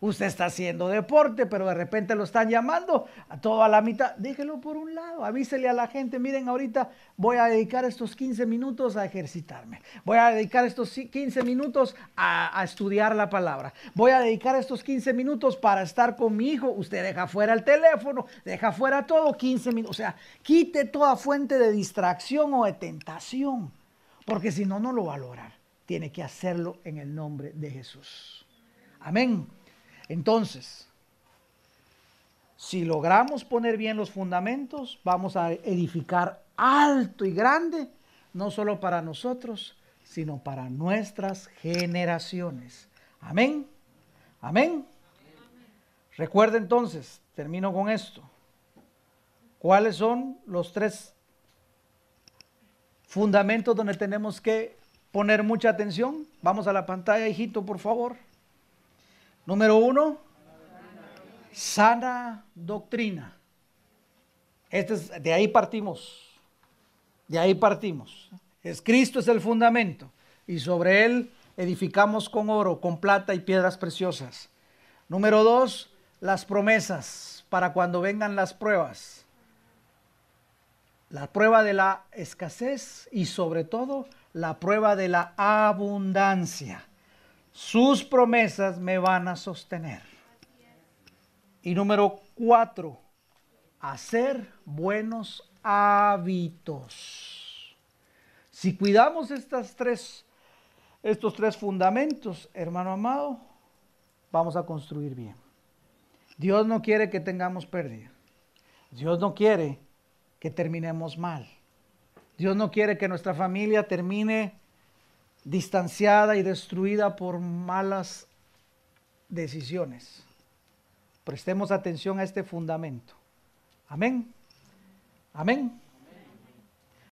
Usted está haciendo deporte, pero de repente lo están llamando a todo a la mitad. Déjelo por un lado, avísele a la gente, miren, ahorita voy a dedicar estos 15 minutos a ejercitarme. Voy a dedicar estos 15 minutos a, a, estudiar la palabra. Voy a dedicar estos 15 minutos para estar con mi hijo. Usted deja fuera el teléfono, deja fuera todo, 15 minutos. O sea, quite toda fuente de distracción o de tentación, porque si no, no lo va a lograr. Tiene que hacerlo en el nombre de Jesús. Amén. Entonces, si logramos poner bien los fundamentos, vamos a edificar alto y grande, no solo para nosotros, sino para nuestras generaciones. Amén. Amén. Recuerda entonces, termino con esto. ¿Cuáles son los tres fundamentos donde tenemos que poner mucha atención? Vamos a la pantalla, hijito, por favor. Número uno, sana doctrina. Este es, de ahí partimos. De ahí partimos. Es Cristo es el fundamento y sobre él edificamos con oro, con plata y piedras preciosas. Número dos, las promesas para cuando vengan las pruebas. La prueba de la escasez y sobre todo la prueba de la abundancia sus promesas me van a sostener. Y número cuatro, hacer buenos hábitos. Si cuidamos estas tres, estos tres fundamentos, hermano amado, vamos a construir bien. Dios no quiere que tengamos pérdida. Dios no quiere que terminemos mal. Dios no quiere que nuestra familia termine distanciada y destruida por malas decisiones. Prestemos atención a este fundamento. Amén. Amén.